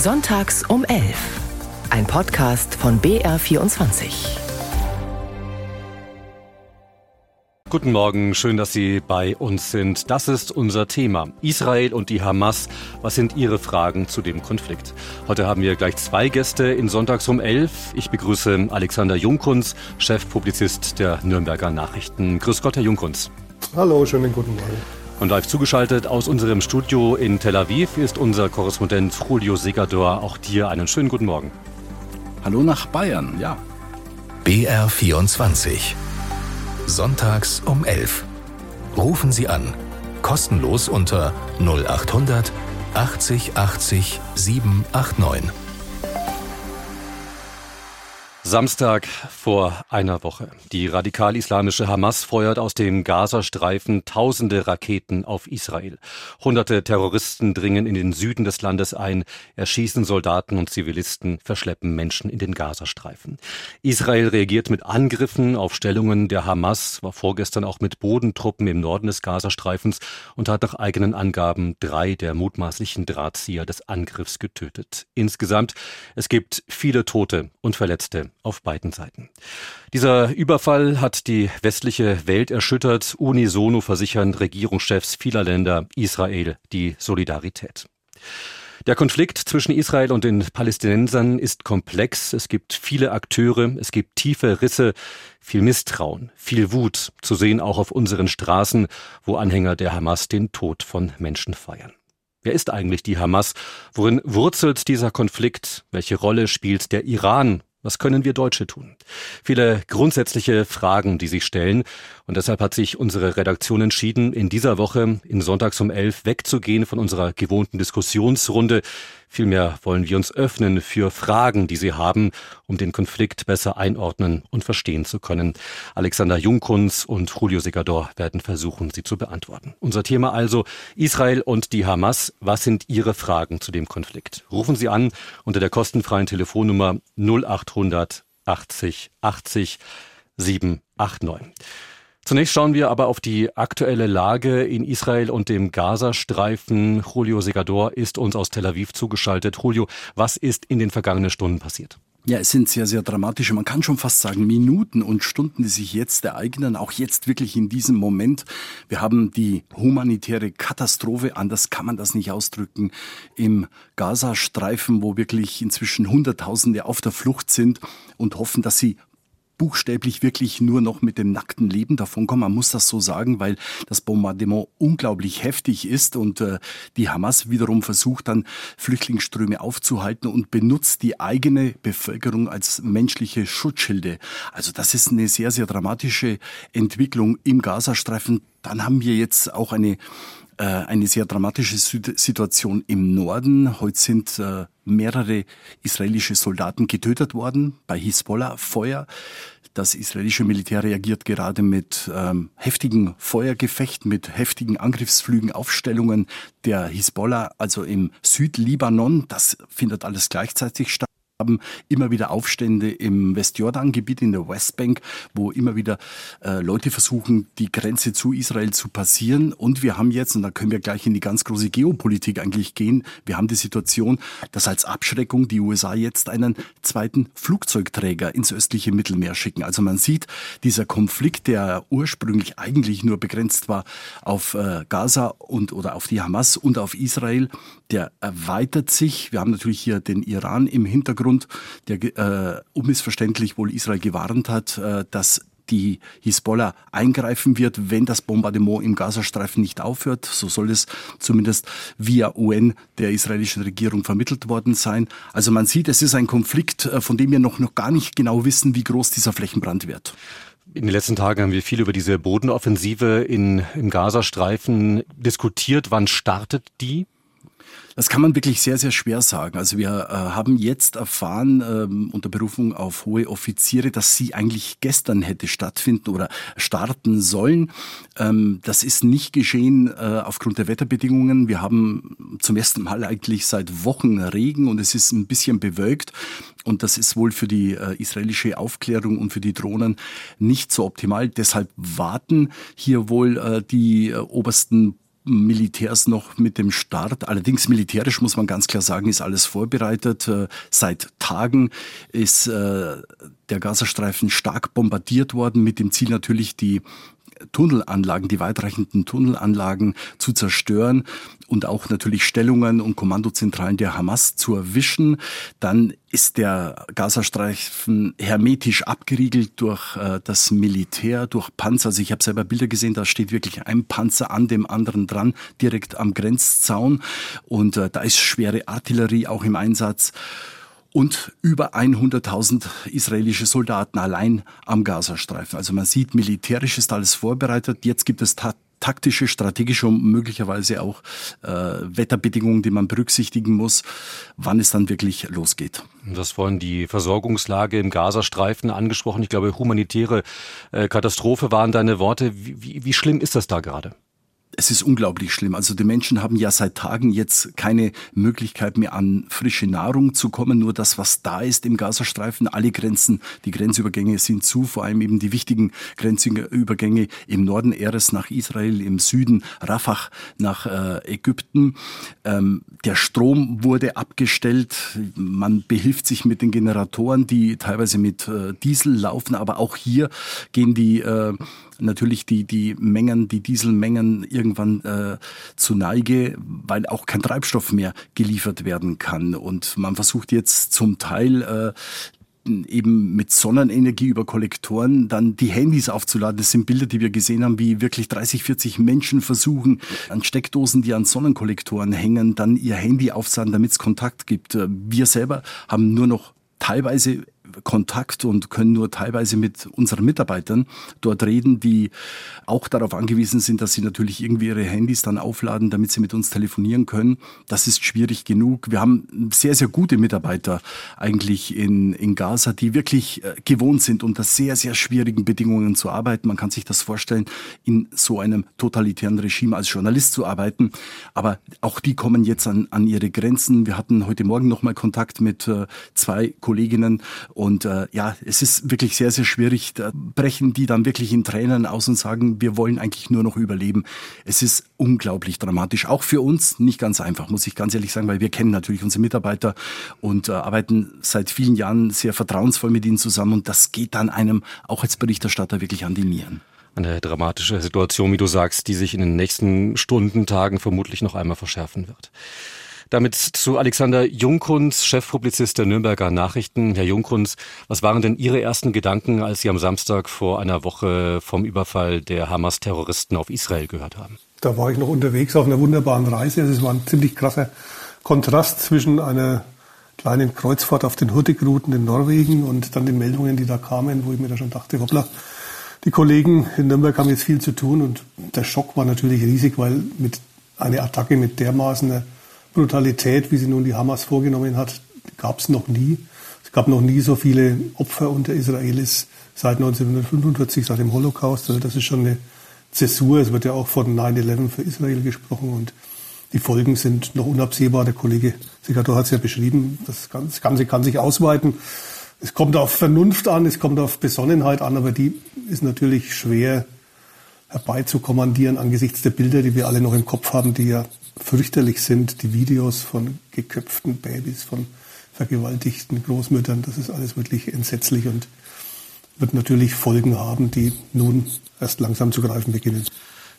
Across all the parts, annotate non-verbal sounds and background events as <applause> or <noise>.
Sonntags um 11. Ein Podcast von BR24. Guten Morgen, schön, dass Sie bei uns sind. Das ist unser Thema. Israel und die Hamas. Was sind Ihre Fragen zu dem Konflikt? Heute haben wir gleich zwei Gäste in Sonntags um 11. Ich begrüße Alexander Jungkunz, Chefpublizist der Nürnberger Nachrichten. Grüß Gott, Herr Jungkunz. Hallo, schönen guten Morgen. Und live zugeschaltet aus unserem Studio in Tel Aviv ist unser Korrespondent Julio Segador. Auch dir einen schönen guten Morgen. Hallo nach Bayern, ja. BR24. Sonntags um 11. Rufen Sie an. Kostenlos unter 0800 80 80 789. Samstag vor einer Woche. Die radikal-islamische Hamas feuert aus dem Gazastreifen tausende Raketen auf Israel. Hunderte Terroristen dringen in den Süden des Landes ein, erschießen Soldaten und Zivilisten, verschleppen Menschen in den Gazastreifen. Israel reagiert mit Angriffen auf Stellungen der Hamas, war vorgestern auch mit Bodentruppen im Norden des Gazastreifens und hat nach eigenen Angaben drei der mutmaßlichen Drahtzieher des Angriffs getötet. Insgesamt, es gibt viele Tote und Verletzte auf beiden Seiten. Dieser Überfall hat die westliche Welt erschüttert. Unisono versichern Regierungschefs vieler Länder Israel die Solidarität. Der Konflikt zwischen Israel und den Palästinensern ist komplex. Es gibt viele Akteure, es gibt tiefe Risse, viel Misstrauen, viel Wut, zu sehen auch auf unseren Straßen, wo Anhänger der Hamas den Tod von Menschen feiern. Wer ist eigentlich die Hamas? Worin wurzelt dieser Konflikt? Welche Rolle spielt der Iran was können wir Deutsche tun? Viele grundsätzliche Fragen, die sich stellen. Und deshalb hat sich unsere Redaktion entschieden, in dieser Woche in Sonntags um elf wegzugehen von unserer gewohnten Diskussionsrunde. Vielmehr wollen wir uns öffnen für Fragen, die Sie haben, um den Konflikt besser einordnen und verstehen zu können. Alexander Jungkunz und Julio Segador werden versuchen, sie zu beantworten. Unser Thema also Israel und die Hamas. Was sind Ihre Fragen zu dem Konflikt? Rufen Sie an unter der kostenfreien Telefonnummer 0800 80 80 789. Zunächst schauen wir aber auf die aktuelle Lage in Israel und dem Gazastreifen. Julio Segador ist uns aus Tel Aviv zugeschaltet. Julio, was ist in den vergangenen Stunden passiert? Ja, es sind sehr, sehr dramatische, man kann schon fast sagen, Minuten und Stunden, die sich jetzt ereignen, auch jetzt wirklich in diesem Moment. Wir haben die humanitäre Katastrophe, anders kann man das nicht ausdrücken, im Gazastreifen, wo wirklich inzwischen Hunderttausende auf der Flucht sind und hoffen, dass sie buchstäblich wirklich nur noch mit dem nackten Leben davonkommen. Man muss das so sagen, weil das Bombardement unglaublich heftig ist und äh, die Hamas wiederum versucht dann Flüchtlingsströme aufzuhalten und benutzt die eigene Bevölkerung als menschliche Schutzschilde. Also das ist eine sehr, sehr dramatische Entwicklung im Gazastreifen. Dann haben wir jetzt auch eine äh, eine sehr dramatische Situation im Norden. Heute sind äh, mehrere israelische Soldaten getötet worden bei Hisbollah-Feuer. Das israelische Militär reagiert gerade mit ähm, heftigen Feuergefechten, mit heftigen Angriffsflügen, Aufstellungen der Hisbollah, also im Südlibanon. Das findet alles gleichzeitig statt haben immer wieder Aufstände im Westjordan-Gebiet in der Westbank, wo immer wieder äh, Leute versuchen, die Grenze zu Israel zu passieren. Und wir haben jetzt, und da können wir gleich in die ganz große Geopolitik eigentlich gehen, wir haben die Situation, dass als Abschreckung die USA jetzt einen zweiten Flugzeugträger ins östliche Mittelmeer schicken. Also man sieht, dieser Konflikt, der ursprünglich eigentlich nur begrenzt war auf äh, Gaza und oder auf die Hamas und auf Israel, der erweitert sich. Wir haben natürlich hier den Iran im Hintergrund Hintergrund, der äh, unmissverständlich wohl Israel gewarnt hat, äh, dass die Hisbollah eingreifen wird, wenn das Bombardement im Gazastreifen nicht aufhört. So soll es zumindest via UN der israelischen Regierung vermittelt worden sein. Also man sieht, es ist ein Konflikt, äh, von dem wir noch, noch gar nicht genau wissen, wie groß dieser Flächenbrand wird. In den letzten Tagen haben wir viel über diese Bodenoffensive in, im Gazastreifen diskutiert. Wann startet die? Das kann man wirklich sehr, sehr schwer sagen. Also wir äh, haben jetzt erfahren ähm, unter Berufung auf hohe Offiziere, dass sie eigentlich gestern hätte stattfinden oder starten sollen. Ähm, das ist nicht geschehen äh, aufgrund der Wetterbedingungen. Wir haben zum ersten Mal eigentlich seit Wochen Regen und es ist ein bisschen bewölkt. Und das ist wohl für die äh, israelische Aufklärung und für die Drohnen nicht so optimal. Deshalb warten hier wohl äh, die äh, obersten Militärs noch mit dem Start. Allerdings militärisch muss man ganz klar sagen, ist alles vorbereitet. Äh, seit Tagen ist äh, der Gazastreifen stark bombardiert worden mit dem Ziel natürlich die Tunnelanlagen, die weitreichenden Tunnelanlagen zu zerstören und auch natürlich Stellungen und Kommandozentralen der Hamas zu erwischen. Dann ist der Gazastreifen hermetisch abgeriegelt durch äh, das Militär, durch Panzer. Also ich habe selber Bilder gesehen, da steht wirklich ein Panzer an dem anderen dran, direkt am Grenzzaun. Und äh, da ist schwere Artillerie auch im Einsatz und über 100.000 israelische Soldaten allein am Gazastreifen. Also man sieht, militärisch ist alles vorbereitet. Jetzt gibt es taktische, strategische und möglicherweise auch äh, Wetterbedingungen, die man berücksichtigen muss, wann es dann wirklich losgeht. Du hast vorhin die Versorgungslage im Gazastreifen angesprochen. Ich glaube, humanitäre äh, Katastrophe waren deine Worte. Wie, wie, wie schlimm ist das da gerade? Es ist unglaublich schlimm. Also die Menschen haben ja seit Tagen jetzt keine Möglichkeit mehr an frische Nahrung zu kommen. Nur das, was da ist im Gazastreifen, alle Grenzen, die Grenzübergänge sind zu, vor allem eben die wichtigen Grenzübergänge im Norden Eres nach Israel, im Süden Rafah nach äh, Ägypten. Ähm, der Strom wurde abgestellt. Man behilft sich mit den Generatoren, die teilweise mit äh, Diesel laufen. Aber auch hier gehen die äh, natürlich die, die Mengen, die Dieselmengen irgendwann äh, zu Neige, weil auch kein Treibstoff mehr geliefert werden kann. Und man versucht jetzt zum Teil äh, eben mit Sonnenenergie über Kollektoren dann die Handys aufzuladen. Das sind Bilder, die wir gesehen haben, wie wirklich 30, 40 Menschen versuchen, an Steckdosen, die an Sonnenkollektoren hängen, dann ihr Handy aufzuladen, damit es Kontakt gibt. Wir selber haben nur noch teilweise Kontakt und können nur teilweise mit unseren Mitarbeitern dort reden, die auch darauf angewiesen sind, dass sie natürlich irgendwie ihre Handys dann aufladen, damit sie mit uns telefonieren können. Das ist schwierig genug. Wir haben sehr, sehr gute Mitarbeiter eigentlich in, in Gaza, die wirklich äh, gewohnt sind, unter sehr, sehr schwierigen Bedingungen zu arbeiten. Man kann sich das vorstellen, in so einem totalitären Regime als Journalist zu arbeiten. Aber auch die kommen jetzt an, an ihre Grenzen. Wir hatten heute Morgen nochmal Kontakt mit äh, zwei Kolleginnen und äh, ja, es ist wirklich sehr, sehr schwierig. Da brechen die dann wirklich in Tränen aus und sagen, wir wollen eigentlich nur noch überleben. Es ist unglaublich dramatisch. Auch für uns nicht ganz einfach, muss ich ganz ehrlich sagen, weil wir kennen natürlich unsere Mitarbeiter und äh, arbeiten seit vielen Jahren sehr vertrauensvoll mit ihnen zusammen. Und das geht dann einem auch als Berichterstatter wirklich an die Nieren eine dramatische Situation, wie du sagst, die sich in den nächsten Stunden, Tagen vermutlich noch einmal verschärfen wird. Damit zu Alexander Jungkunz, Chefpublizist der Nürnberger Nachrichten. Herr Jungkunz, was waren denn Ihre ersten Gedanken, als Sie am Samstag vor einer Woche vom Überfall der Hamas-Terroristen auf Israel gehört haben? Da war ich noch unterwegs auf einer wunderbaren Reise. Es war ein ziemlich krasser Kontrast zwischen einer kleinen Kreuzfahrt auf den Hurtigruten in Norwegen und dann den Meldungen, die da kamen, wo ich mir da schon dachte, hoppla, die Kollegen in Nürnberg haben jetzt viel zu tun und der Schock war natürlich riesig, weil mit einer Attacke mit dermaßen Brutalität, wie sie nun die Hamas vorgenommen hat, gab es noch nie. Es gab noch nie so viele Opfer unter Israelis seit 1945, seit dem Holocaust. Also das ist schon eine Zäsur. Es wird ja auch von 9-11 für Israel gesprochen und die Folgen sind noch unabsehbar. Der Kollege Segator hat es ja beschrieben. Das Ganze kann sich ausweiten. Es kommt auf Vernunft an, es kommt auf Besonnenheit an, aber die ist natürlich schwer herbeizukommandieren angesichts der Bilder, die wir alle noch im Kopf haben, die ja fürchterlich sind, die Videos von geköpften Babys, von vergewaltigten Großmüttern, das ist alles wirklich entsetzlich und wird natürlich Folgen haben, die nun erst langsam zu greifen beginnen.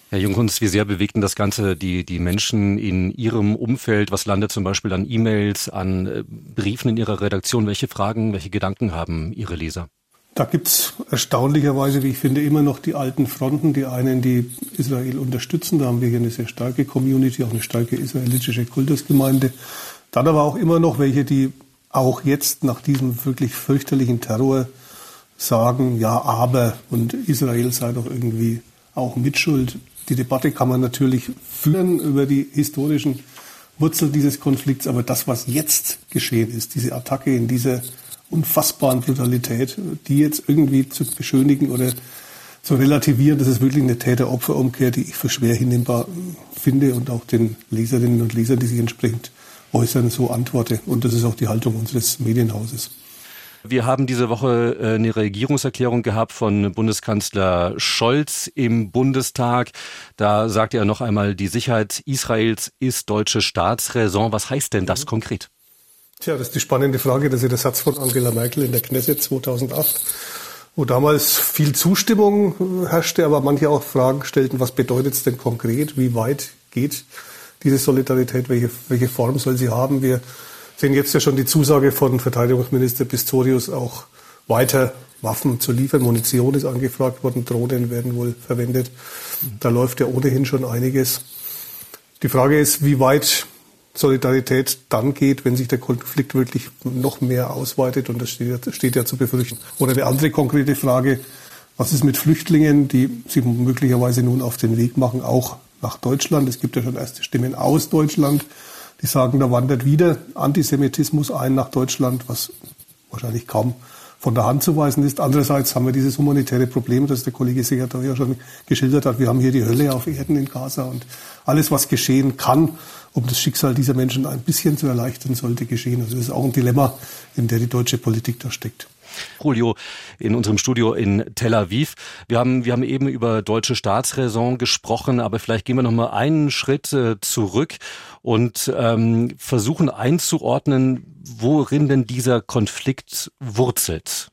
Herr Jungkunz, wie sehr bewegten das Ganze die, die Menschen in Ihrem Umfeld? Was landet zum Beispiel an E-Mails, an äh, Briefen in Ihrer Redaktion? Welche Fragen, welche Gedanken haben Ihre Leser? Da gibt's erstaunlicherweise, wie ich finde, immer noch die alten Fronten, die einen, die Israel unterstützen. Da haben wir hier eine sehr starke Community, auch eine starke israelitische Kultusgemeinde. Dann aber auch immer noch welche, die auch jetzt nach diesem wirklich fürchterlichen Terror sagen, ja, aber und Israel sei doch irgendwie auch mitschuld. Die Debatte kann man natürlich führen über die historischen Wurzeln dieses Konflikts, aber das, was jetzt geschehen ist, diese Attacke in dieser unfassbaren Brutalität, die jetzt irgendwie zu beschönigen oder zu relativieren, das ist wirklich eine Täter-Opfer-Umkehr, die ich für schwer hinnehmbar finde und auch den Leserinnen und Lesern, die sich entsprechend äußern, so antworte. Und das ist auch die Haltung unseres Medienhauses. Wir haben diese Woche äh, eine Regierungserklärung gehabt von Bundeskanzler Scholz im Bundestag. Da sagt er noch einmal, die Sicherheit Israels ist deutsche Staatsräson. Was heißt denn das konkret? Tja, das ist die spannende Frage. Das ist der Satz von Angela Merkel in der Knesset 2008, wo damals viel Zustimmung herrschte, aber manche auch Fragen stellten, was bedeutet es denn konkret? Wie weit geht diese Solidarität? Welche, welche Form soll sie haben? Wir sehen jetzt ja schon die Zusage von Verteidigungsminister Pistorius, auch weiter Waffen zu liefern. Munition ist angefragt worden, Drohnen werden wohl verwendet. Da läuft ja ohnehin schon einiges. Die Frage ist, wie weit Solidarität dann geht, wenn sich der Konflikt wirklich noch mehr ausweitet. Und das steht, steht ja zu befürchten. Oder eine andere konkrete Frage, was ist mit Flüchtlingen, die sich möglicherweise nun auf den Weg machen, auch nach Deutschland? Es gibt ja schon erste Stimmen aus Deutschland, die sagen, da wandert wieder Antisemitismus ein nach Deutschland, was wahrscheinlich kaum von der Hand zu weisen ist. Andererseits haben wir dieses humanitäre Problem, das der Kollege Segert ja schon geschildert hat. Wir haben hier die Hölle auf Erden in Gaza und alles, was geschehen kann, um das Schicksal dieser Menschen ein bisschen zu erleichtern, sollte geschehen. Also das ist auch ein Dilemma, in der die deutsche Politik da steckt. Julio in unserem Studio in Tel Aviv. Wir haben, wir haben eben über deutsche Staatsräson gesprochen, aber vielleicht gehen wir noch mal einen Schritt äh, zurück und ähm, versuchen einzuordnen, worin denn dieser Konflikt wurzelt.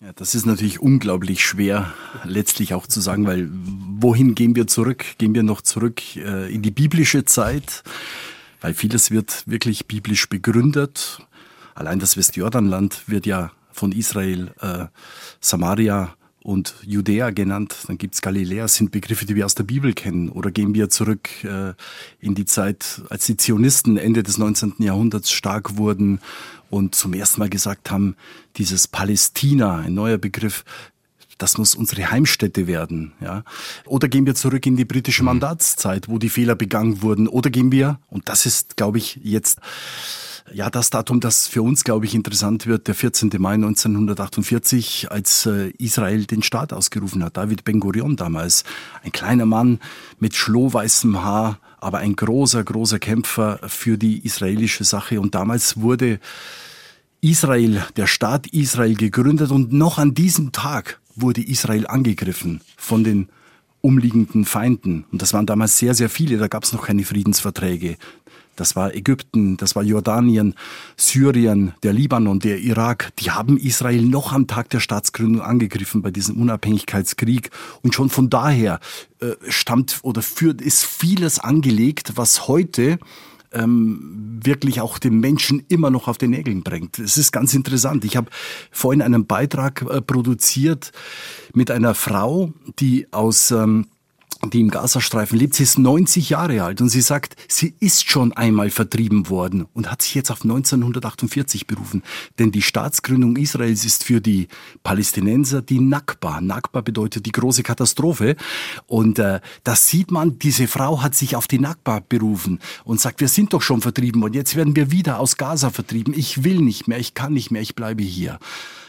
Ja, das ist natürlich unglaublich schwer letztlich auch zu sagen, weil wohin gehen wir zurück? Gehen wir noch zurück äh, in die biblische Zeit? Weil vieles wird wirklich biblisch begründet. Allein das Westjordanland wird ja von Israel äh, Samaria und Judäa genannt, dann gibt's Galiläa, sind Begriffe, die wir aus der Bibel kennen. Oder gehen wir zurück äh, in die Zeit, als die Zionisten Ende des 19. Jahrhunderts stark wurden und zum ersten Mal gesagt haben, dieses Palästina, ein neuer Begriff, das muss unsere Heimstätte werden, ja. Oder gehen wir zurück in die britische mhm. Mandatszeit, wo die Fehler begangen wurden. Oder gehen wir, und das ist, glaube ich, jetzt ja, das Datum, das für uns, glaube ich, interessant wird, der 14. Mai 1948, als äh, Israel den Staat ausgerufen hat. David Ben-Gurion damals, ein kleiner Mann mit schlohweißem Haar, aber ein großer, großer Kämpfer für die israelische Sache. Und damals wurde Israel, der Staat Israel gegründet und noch an diesem Tag wurde Israel angegriffen von den umliegenden Feinden. Und das waren damals sehr, sehr viele. Da gab es noch keine Friedensverträge. Das war Ägypten, das war Jordanien, Syrien, der Libanon, der Irak. Die haben Israel noch am Tag der Staatsgründung angegriffen bei diesem Unabhängigkeitskrieg. Und schon von daher äh, stammt oder führt, ist vieles angelegt, was heute ähm, wirklich auch den Menschen immer noch auf den Nägeln bringt. Es ist ganz interessant. Ich habe vorhin einen Beitrag äh, produziert mit einer Frau, die aus ähm, die im Gazastreifen lebt. Sie ist 90 Jahre alt und sie sagt, sie ist schon einmal vertrieben worden und hat sich jetzt auf 1948 berufen. Denn die Staatsgründung Israels ist für die Palästinenser die Nakba. Nakba bedeutet die große Katastrophe. Und äh, das sieht man, diese Frau hat sich auf die Nakba berufen und sagt, wir sind doch schon vertrieben und jetzt werden wir wieder aus Gaza vertrieben. Ich will nicht mehr, ich kann nicht mehr, ich bleibe hier.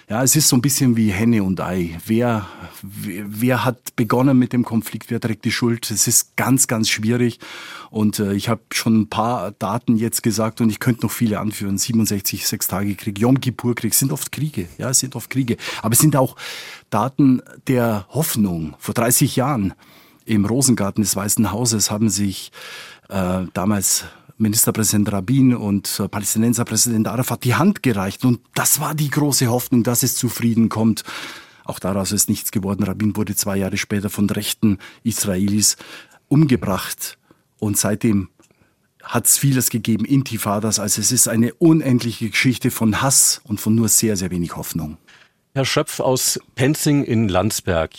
Ja, es ist so ein bisschen wie Henne und Ei. Wer, wer, hat begonnen mit dem Konflikt, wer trägt die Schuld? Es ist ganz, ganz schwierig. Und äh, ich habe schon ein paar Daten jetzt gesagt und ich könnte noch viele anführen. 67 Sechstagekrieg, Yom Kippur-Krieg, sind oft Kriege. Ja, es sind oft Kriege. Aber es sind auch Daten der Hoffnung. Vor 30 Jahren im Rosengarten des Weißen Hauses haben sich äh, damals Ministerpräsident Rabin und äh, Palästinenser Präsident Arafat die Hand gereicht. Und das war die große Hoffnung, dass es zu Frieden kommt. Auch daraus ist nichts geworden. Rabin wurde zwei Jahre später von rechten Israelis umgebracht. Und seitdem hat es vieles gegeben, Intifadas. Also es ist eine unendliche Geschichte von Hass und von nur sehr, sehr wenig Hoffnung. Herr Schöpf aus Penzing in Landsberg.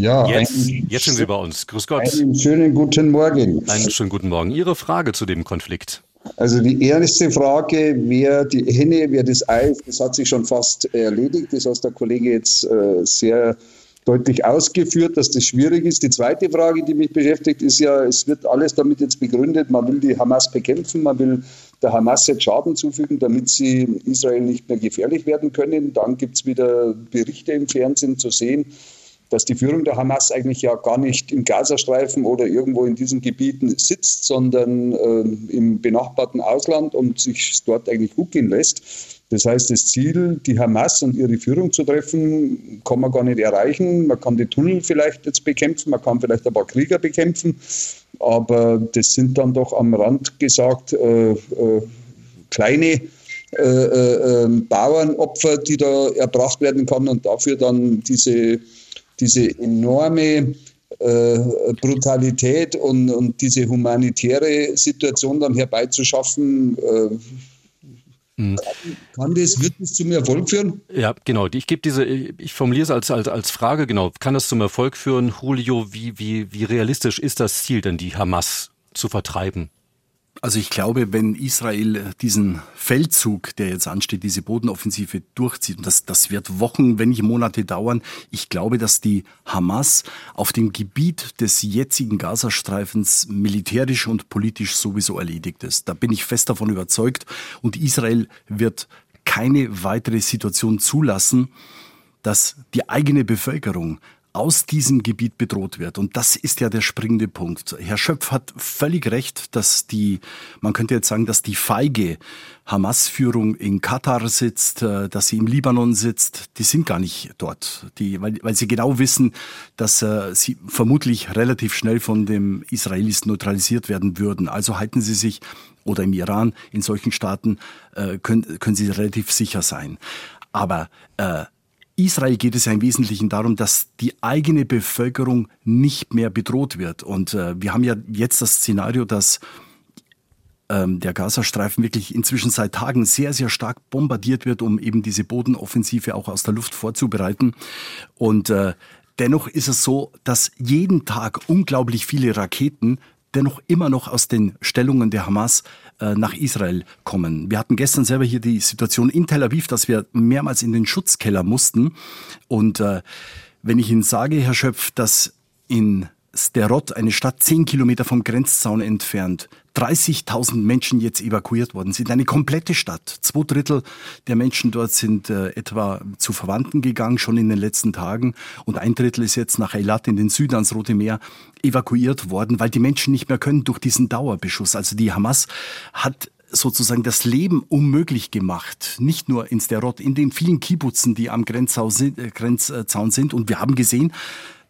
Ja, jetzt, jetzt sind Sie bei uns. Grüß Gott. Einen schönen guten Morgen. Einen schönen guten Morgen. Ihre Frage zu dem Konflikt? Also die erste Frage, wer die Henne, wer das Ei, das hat sich schon fast erledigt. Das hat der Kollege jetzt äh, sehr deutlich ausgeführt, dass das schwierig ist. Die zweite Frage, die mich beschäftigt, ist ja, es wird alles damit jetzt begründet, man will die Hamas bekämpfen, man will der Hamas jetzt Schaden zufügen, damit sie Israel nicht mehr gefährlich werden können. Dann gibt es wieder Berichte im Fernsehen zu sehen, dass die Führung der Hamas eigentlich ja gar nicht im Gazastreifen oder irgendwo in diesen Gebieten sitzt, sondern äh, im benachbarten Ausland und sich dort eigentlich gut gehen lässt. Das heißt, das Ziel, die Hamas und ihre Führung zu treffen, kann man gar nicht erreichen. Man kann die Tunnel vielleicht jetzt bekämpfen, man kann vielleicht ein paar Krieger bekämpfen, aber das sind dann doch am Rand gesagt äh, äh, kleine äh, äh, ähm, Bauernopfer, die da erbracht werden kann und dafür dann diese, diese enorme äh, Brutalität und, und diese humanitäre Situation dann herbeizuschaffen, äh, Mhm. Kann das, wird das zum Erfolg führen? Ja, genau. Ich gebe diese, ich formuliere es als, als, als Frage, genau. Kann das zum Erfolg führen, Julio? Wie, wie, wie realistisch ist das Ziel denn, die Hamas zu vertreiben? Also ich glaube, wenn Israel diesen Feldzug, der jetzt ansteht, diese Bodenoffensive durchzieht, und das, das wird Wochen, wenn nicht Monate dauern, ich glaube, dass die Hamas auf dem Gebiet des jetzigen Gazastreifens militärisch und politisch sowieso erledigt ist. Da bin ich fest davon überzeugt. Und Israel wird keine weitere Situation zulassen, dass die eigene Bevölkerung aus diesem Gebiet bedroht wird. Und das ist ja der springende Punkt. Herr Schöpf hat völlig recht, dass die, man könnte jetzt sagen, dass die feige Hamas-Führung in Katar sitzt, äh, dass sie im Libanon sitzt, die sind gar nicht dort. Die, weil, weil sie genau wissen, dass äh, sie vermutlich relativ schnell von dem Israelis neutralisiert werden würden. Also halten sie sich, oder im Iran, in solchen Staaten, äh, können, können sie relativ sicher sein. Aber äh, Israel geht es ja im Wesentlichen darum, dass die eigene Bevölkerung nicht mehr bedroht wird. Und äh, wir haben ja jetzt das Szenario, dass ähm, der Gazastreifen wirklich inzwischen seit Tagen sehr, sehr stark bombardiert wird, um eben diese Bodenoffensive auch aus der Luft vorzubereiten. Und äh, dennoch ist es so, dass jeden Tag unglaublich viele Raketen dennoch immer noch aus den Stellungen der Hamas nach Israel kommen. Wir hatten gestern selber hier die Situation in Tel Aviv, dass wir mehrmals in den Schutzkeller mussten. Und äh, wenn ich Ihnen sage, Herr Schöpf, dass in Sterot, eine Stadt zehn Kilometer vom Grenzzaun entfernt, 30.000 Menschen jetzt evakuiert worden sind. Eine komplette Stadt. Zwei Drittel der Menschen dort sind äh, etwa zu Verwandten gegangen, schon in den letzten Tagen. Und ein Drittel ist jetzt nach Eilat in den Süden ans Rote Meer evakuiert worden, weil die Menschen nicht mehr können durch diesen Dauerbeschuss. Also die Hamas hat sozusagen das Leben unmöglich gemacht. Nicht nur in Sterot, in den vielen Kibbutzen, die am Grenzzaun sind. Und wir haben gesehen,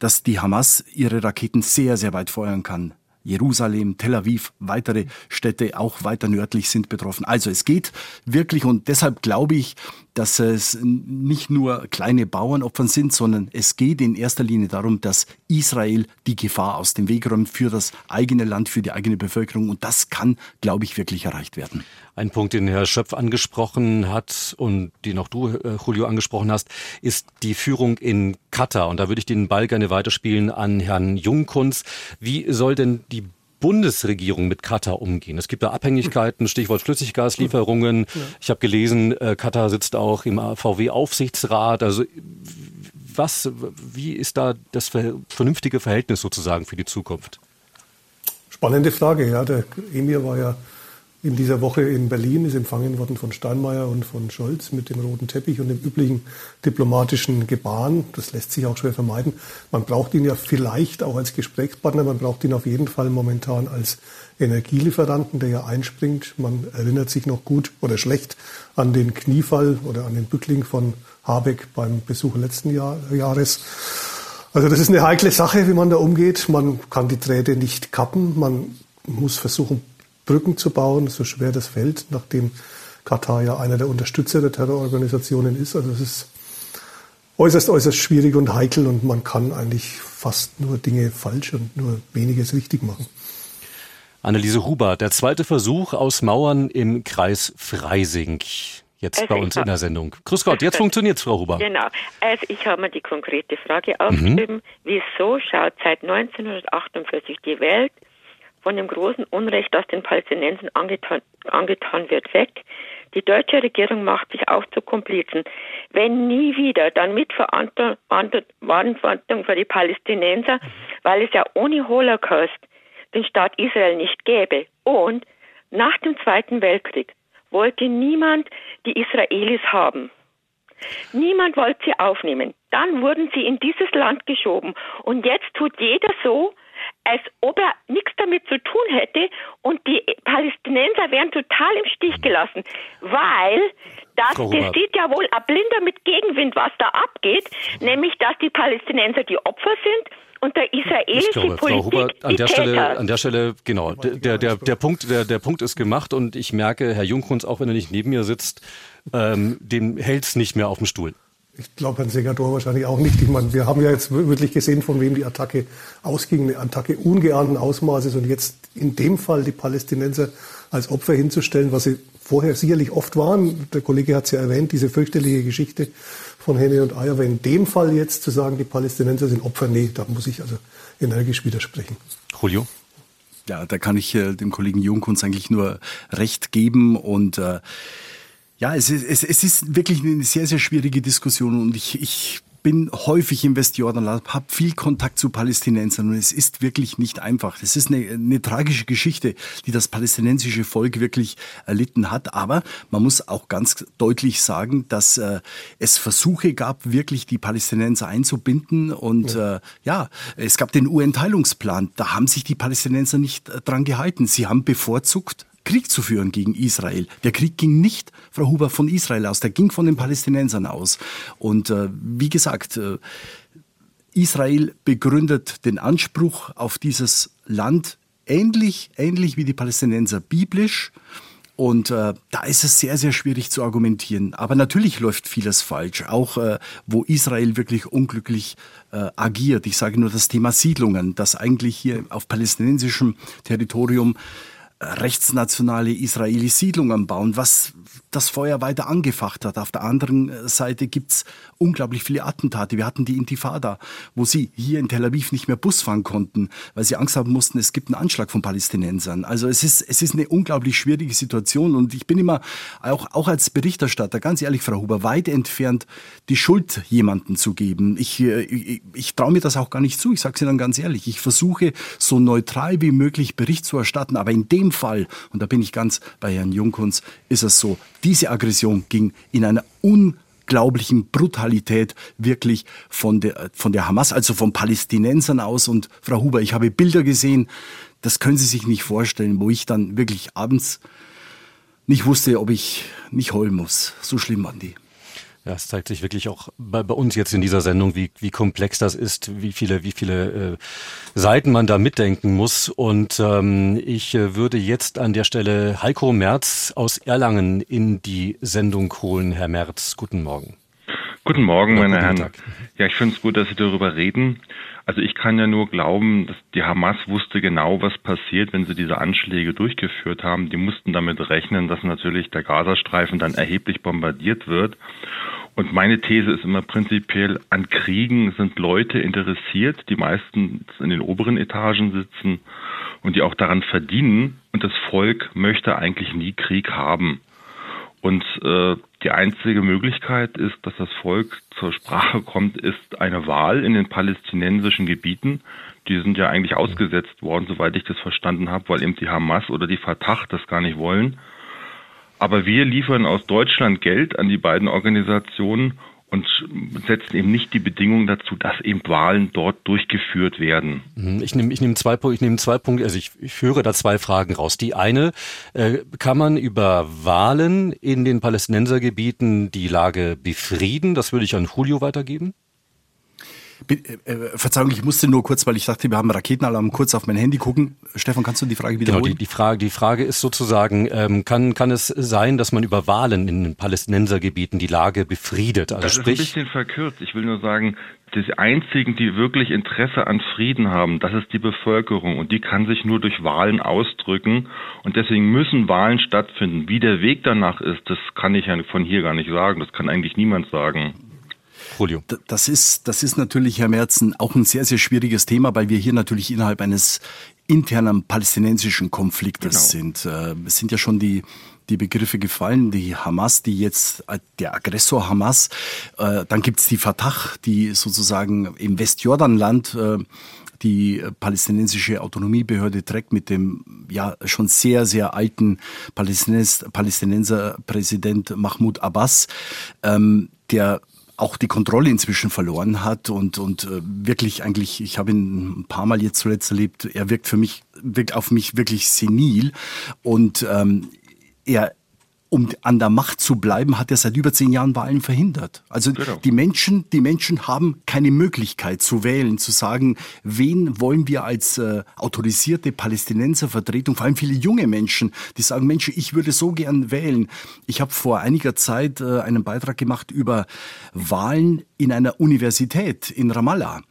dass die Hamas ihre Raketen sehr, sehr weit feuern kann. Jerusalem, Tel Aviv, weitere Städte auch weiter nördlich sind betroffen. Also es geht wirklich und deshalb glaube ich, dass es nicht nur kleine Bauernopfer sind, sondern es geht in erster Linie darum, dass Israel die Gefahr aus dem Weg räumt für das eigene Land, für die eigene Bevölkerung. Und das kann, glaube ich, wirklich erreicht werden. Ein Punkt, den Herr Schöpf angesprochen hat und den auch du, äh, Julio, angesprochen hast, ist die Führung in Katar. Und da würde ich den Ball gerne weiterspielen an Herrn Jungkunz. Wie soll denn die Bundesregierung mit Katar umgehen? Es gibt da Abhängigkeiten, Stichwort Flüssiggaslieferungen. Ich habe gelesen, äh, Katar sitzt auch im VW-Aufsichtsrat. Also was, wie ist da das vernünftige Verhältnis sozusagen für die Zukunft? Spannende Frage, ja. Der Emir war ja in dieser Woche in Berlin, ist empfangen worden von Steinmeier und von Scholz mit dem roten Teppich und dem üblichen diplomatischen Gebaren. Das lässt sich auch schwer vermeiden. Man braucht ihn ja vielleicht auch als Gesprächspartner, man braucht ihn auf jeden Fall momentan als Energielieferanten, der ja einspringt. Man erinnert sich noch gut oder schlecht an den Kniefall oder an den Bückling von Habeck beim Besuch letzten Jahr, Jahres. Also das ist eine heikle Sache, wie man da umgeht. Man kann die Drähte nicht kappen. Man muss versuchen, Brücken zu bauen, so schwer das fällt, nachdem Katar ja einer der Unterstützer der Terrororganisationen ist. Also es ist äußerst, äußerst schwierig und heikel und man kann eigentlich fast nur Dinge falsch und nur weniges richtig machen. Anneliese Huber, der zweite Versuch aus Mauern im Kreis Freising. Jetzt also bei uns in der Sendung. Grüß Gott, jetzt <laughs> funktioniert's, Frau Huber. Genau. Also ich habe mir die konkrete Frage aufgeschrieben. Mhm. Wieso schaut seit 1948 die Welt von dem großen Unrecht, das den Palästinensern angetan, angetan wird, weg. Die deutsche Regierung macht sich auch zu Komplizen. Wenn nie wieder, dann mit Verantwortung für die Palästinenser, weil es ja ohne Holocaust den Staat Israel nicht gäbe. Und nach dem Zweiten Weltkrieg wollte niemand die Israelis haben. Niemand wollte sie aufnehmen. Dann wurden sie in dieses Land geschoben. Und jetzt tut jeder so, als ob er nichts damit zu tun hätte und die Palästinenser werden total im Stich gelassen, weil das, das sieht ja wohl ein Blinder mit Gegenwind, was da abgeht, nämlich dass die Palästinenser die Opfer sind und der israelische glaube, Politik Frau Huber, an der Stelle, an der Stelle, genau, der, der, der Punkt, der, der Punkt ist gemacht und ich merke, Herr Junghunz, auch wenn er nicht neben mir sitzt, ähm, dem hält's nicht mehr auf dem Stuhl. Ich glaube, Herrn Segador wahrscheinlich auch nicht. Ich meine, wir haben ja jetzt wirklich gesehen, von wem die Attacke ausging. Eine Attacke ungeahnten Ausmaßes und jetzt in dem Fall die Palästinenser als Opfer hinzustellen, was sie vorher sicherlich oft waren. Der Kollege hat es ja erwähnt, diese fürchterliche Geschichte von Henne und Eier. Aber in dem Fall jetzt zu sagen, die Palästinenser sind Opfer, nee, da muss ich also energisch widersprechen. Julio? Ja, da kann ich äh, dem Kollegen Jungkunz eigentlich nur recht geben und äh, ja, es ist, es, es ist wirklich eine sehr, sehr schwierige Diskussion und ich, ich bin häufig im Westjordanland, habe viel Kontakt zu Palästinensern und es ist wirklich nicht einfach. Es ist eine, eine tragische Geschichte, die das palästinensische Volk wirklich erlitten hat. Aber man muss auch ganz deutlich sagen, dass äh, es Versuche gab, wirklich die Palästinenser einzubinden. Und ja, äh, ja es gab den UN-Teilungsplan. Da haben sich die Palästinenser nicht äh, dran gehalten. Sie haben bevorzugt Krieg zu führen gegen Israel. Der Krieg ging nicht, Frau Huber, von Israel aus, der ging von den Palästinensern aus. Und äh, wie gesagt, äh, Israel begründet den Anspruch auf dieses Land ähnlich, ähnlich wie die Palästinenser biblisch. Und äh, da ist es sehr, sehr schwierig zu argumentieren. Aber natürlich läuft vieles falsch, auch äh, wo Israel wirklich unglücklich äh, agiert. Ich sage nur das Thema Siedlungen, das eigentlich hier auf palästinensischem Territorium rechtsnationale Israelis Siedlungen bauen, was das Feuer weiter angefacht hat. Auf der anderen Seite gibt's unglaublich viele Attentate. Wir hatten die Intifada, wo sie hier in Tel Aviv nicht mehr Bus fahren konnten, weil sie Angst haben mussten, es gibt einen Anschlag von Palästinensern. Also es ist, es ist eine unglaublich schwierige Situation und ich bin immer auch, auch als Berichterstatter, ganz ehrlich, Frau Huber, weit entfernt, die Schuld jemanden zu geben. Ich, äh, ich, ich traue mir das auch gar nicht zu. Ich sage es Ihnen ganz ehrlich. Ich versuche so neutral wie möglich Bericht zu erstatten, aber in dem Fall, und da bin ich ganz bei Herrn Jungkunz, ist es so, diese Aggression ging in einer unglaublichen Brutalität wirklich von der, von der Hamas, also von Palästinensern aus. Und Frau Huber, ich habe Bilder gesehen, das können Sie sich nicht vorstellen, wo ich dann wirklich abends nicht wusste, ob ich nicht heulen muss. So schlimm waren die. Ja, es zeigt sich wirklich auch bei, bei uns jetzt in dieser Sendung, wie, wie komplex das ist, wie viele, wie viele äh, Seiten man da mitdenken muss. Und ähm, ich äh, würde jetzt an der Stelle Heiko Merz aus Erlangen in die Sendung holen. Herr Merz, guten Morgen. Guten Morgen, ja, meine guten Herren. Tag. Ja, ich finde es gut, dass Sie darüber reden. Also ich kann ja nur glauben, dass die Hamas wusste genau, was passiert, wenn sie diese Anschläge durchgeführt haben. Die mussten damit rechnen, dass natürlich der Gazastreifen dann erheblich bombardiert wird. Und meine These ist immer prinzipiell, an Kriegen sind Leute interessiert, die meistens in den oberen Etagen sitzen und die auch daran verdienen. Und das Volk möchte eigentlich nie Krieg haben. Und äh, die einzige Möglichkeit ist, dass das Volk zur Sprache kommt, ist eine Wahl in den palästinensischen Gebieten. Die sind ja eigentlich ausgesetzt worden, soweit ich das verstanden habe, weil eben die Hamas oder die Fatah das gar nicht wollen. Aber wir liefern aus Deutschland Geld an die beiden Organisationen und setzen eben nicht die Bedingungen dazu, dass eben Wahlen dort durchgeführt werden. Mhm. Ich nehme ich nehme zwei Punkte, ich nehme zwei Punkte, also ich, ich höre da zwei Fragen raus. Die eine, äh, kann man über Wahlen in den Palästinensergebieten die Lage befrieden? Das würde ich an Julio weitergeben. Äh, äh, Verzeihung, ich musste nur kurz, weil ich dachte, wir haben Raketenalarm, kurz auf mein Handy gucken. Stefan, kannst du die Frage wiederholen? Genau, die, die Frage, die Frage ist sozusagen, ähm, kann, kann es sein, dass man über Wahlen in den Palästinensergebieten die Lage befriedet? Also das sprich, ist ein bisschen verkürzt. Ich will nur sagen, die einzigen, die wirklich Interesse an Frieden haben, das ist die Bevölkerung und die kann sich nur durch Wahlen ausdrücken und deswegen müssen Wahlen stattfinden. Wie der Weg danach ist, das kann ich ja von hier gar nicht sagen. Das kann eigentlich niemand sagen. Julio. Das ist, das ist natürlich, Herr Merzen, auch ein sehr, sehr schwieriges Thema, weil wir hier natürlich innerhalb eines internen palästinensischen Konfliktes genau. sind. Äh, es sind ja schon die die Begriffe gefallen, die Hamas, die jetzt, äh, der Aggressor Hamas, äh, dann gibt's die Fatah, die sozusagen im Westjordanland die palästinensische Autonomiebehörde trägt mit dem ja schon sehr, sehr alten Palästinenser Präsident Mahmoud Abbas. Ähm, der auch die Kontrolle inzwischen verloren hat und, und äh, wirklich eigentlich, ich habe ihn ein paar Mal jetzt zuletzt erlebt, er wirkt für mich, wirkt auf mich wirklich senil und ähm, er um an der Macht zu bleiben, hat er seit über zehn Jahren Wahlen verhindert. Also genau. die Menschen, die Menschen haben keine Möglichkeit zu wählen, zu sagen, wen wollen wir als äh, autorisierte Palästinenservertretung, vor allem viele junge Menschen, die sagen, Mensch, ich würde so gern wählen. Ich habe vor einiger Zeit äh, einen Beitrag gemacht über Wahlen in einer Universität in Ramallah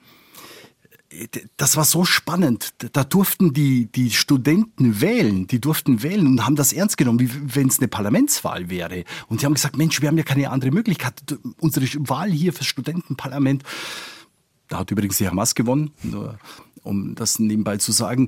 das war so spannend. Da durften die, die Studenten wählen, die durften wählen und haben das ernst genommen, wie wenn es eine Parlamentswahl wäre. Und sie haben gesagt, Mensch, wir haben ja keine andere Möglichkeit. Unsere Wahl hier fürs Studentenparlament, da hat übrigens die Hamas gewonnen, um das nebenbei zu sagen.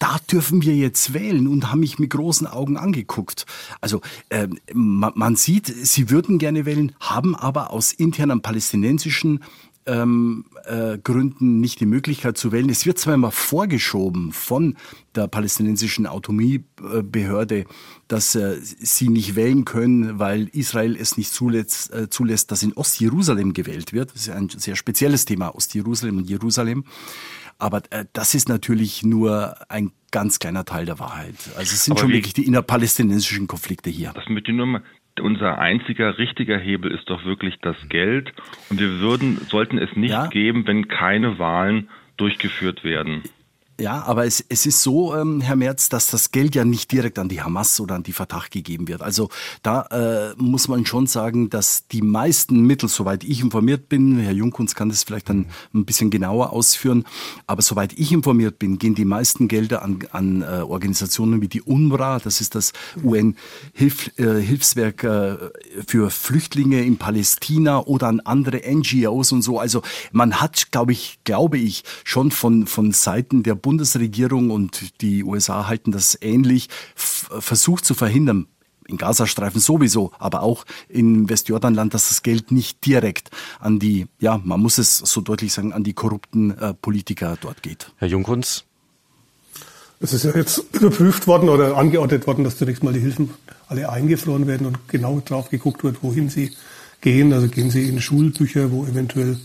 Da dürfen wir jetzt wählen und haben mich mit großen Augen angeguckt. Also äh, man, man sieht, sie würden gerne wählen, haben aber aus internen palästinensischen ähm, äh, Gründen nicht die Möglichkeit zu wählen. Es wird zwar immer vorgeschoben von der palästinensischen Autonomiebehörde, dass äh, sie nicht wählen können, weil Israel es nicht zulässt, äh, zulässt, dass in Ostjerusalem gewählt wird. Das ist ein sehr spezielles Thema, Ostjerusalem und Jerusalem. Aber äh, das ist natürlich nur ein ganz kleiner Teil der Wahrheit. Also es sind Aber schon wirklich die innerpalästinensischen Konflikte hier. Das möchte ich nur mal, unser einziger richtiger Hebel ist doch wirklich das Geld. Und wir würden, sollten es nicht ja. geben, wenn keine Wahlen durchgeführt werden. Ja, aber es, es ist so, ähm, Herr Merz, dass das Geld ja nicht direkt an die Hamas oder an die Fatah gegeben wird. Also da äh, muss man schon sagen, dass die meisten Mittel, soweit ich informiert bin, Herr Junkunz kann das vielleicht dann ein bisschen genauer ausführen, aber soweit ich informiert bin, gehen die meisten Gelder an, an äh, Organisationen wie die UNRWA, das ist das UN-Hilfswerk äh, für Flüchtlinge in Palästina oder an andere NGOs und so. Also man hat, glaube ich, glaube ich, schon von, von Seiten der Bundesregierung und die USA halten das ähnlich, versucht zu verhindern, in Gazastreifen sowieso, aber auch in Westjordanland, dass das Geld nicht direkt an die, ja, man muss es so deutlich sagen, an die korrupten äh, Politiker dort geht. Herr Jungkunz? Es ist ja jetzt <clears throat> überprüft worden oder angeordnet worden, dass zunächst mal die Hilfen alle eingefroren werden und genau drauf geguckt wird, wohin sie gehen. Also gehen sie in Schulbücher, wo eventuell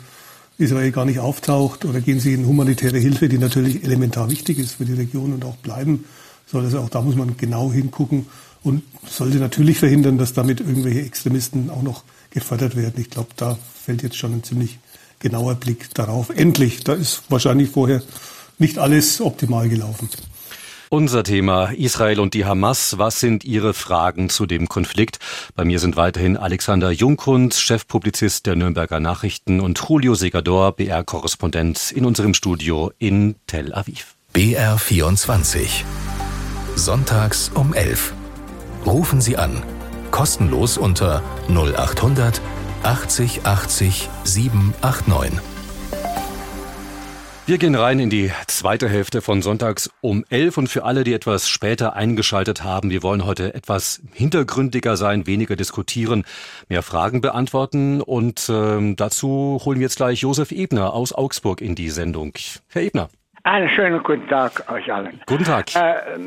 Israel gar nicht auftaucht oder gehen Sie in humanitäre Hilfe, die natürlich elementar wichtig ist für die Region und auch bleiben soll. Also auch da muss man genau hingucken und sollte natürlich verhindern, dass damit irgendwelche Extremisten auch noch gefördert werden. Ich glaube, da fällt jetzt schon ein ziemlich genauer Blick darauf. Endlich, da ist wahrscheinlich vorher nicht alles optimal gelaufen. Unser Thema Israel und die Hamas. Was sind Ihre Fragen zu dem Konflikt? Bei mir sind weiterhin Alexander Junghund, Chefpublizist der Nürnberger Nachrichten und Julio Segador, BR-Korrespondent in unserem Studio in Tel Aviv. BR 24. Sonntags um 11. Rufen Sie an. Kostenlos unter 0800 80 80 789. Wir gehen rein in die zweite Hälfte von Sonntags um elf und für alle, die etwas später eingeschaltet haben, wir wollen heute etwas hintergründiger sein, weniger diskutieren, mehr Fragen beantworten und äh, dazu holen wir jetzt gleich Josef Ebner aus Augsburg in die Sendung. Herr Ebner. Einen schönen guten Tag euch allen. Guten Tag. Äh,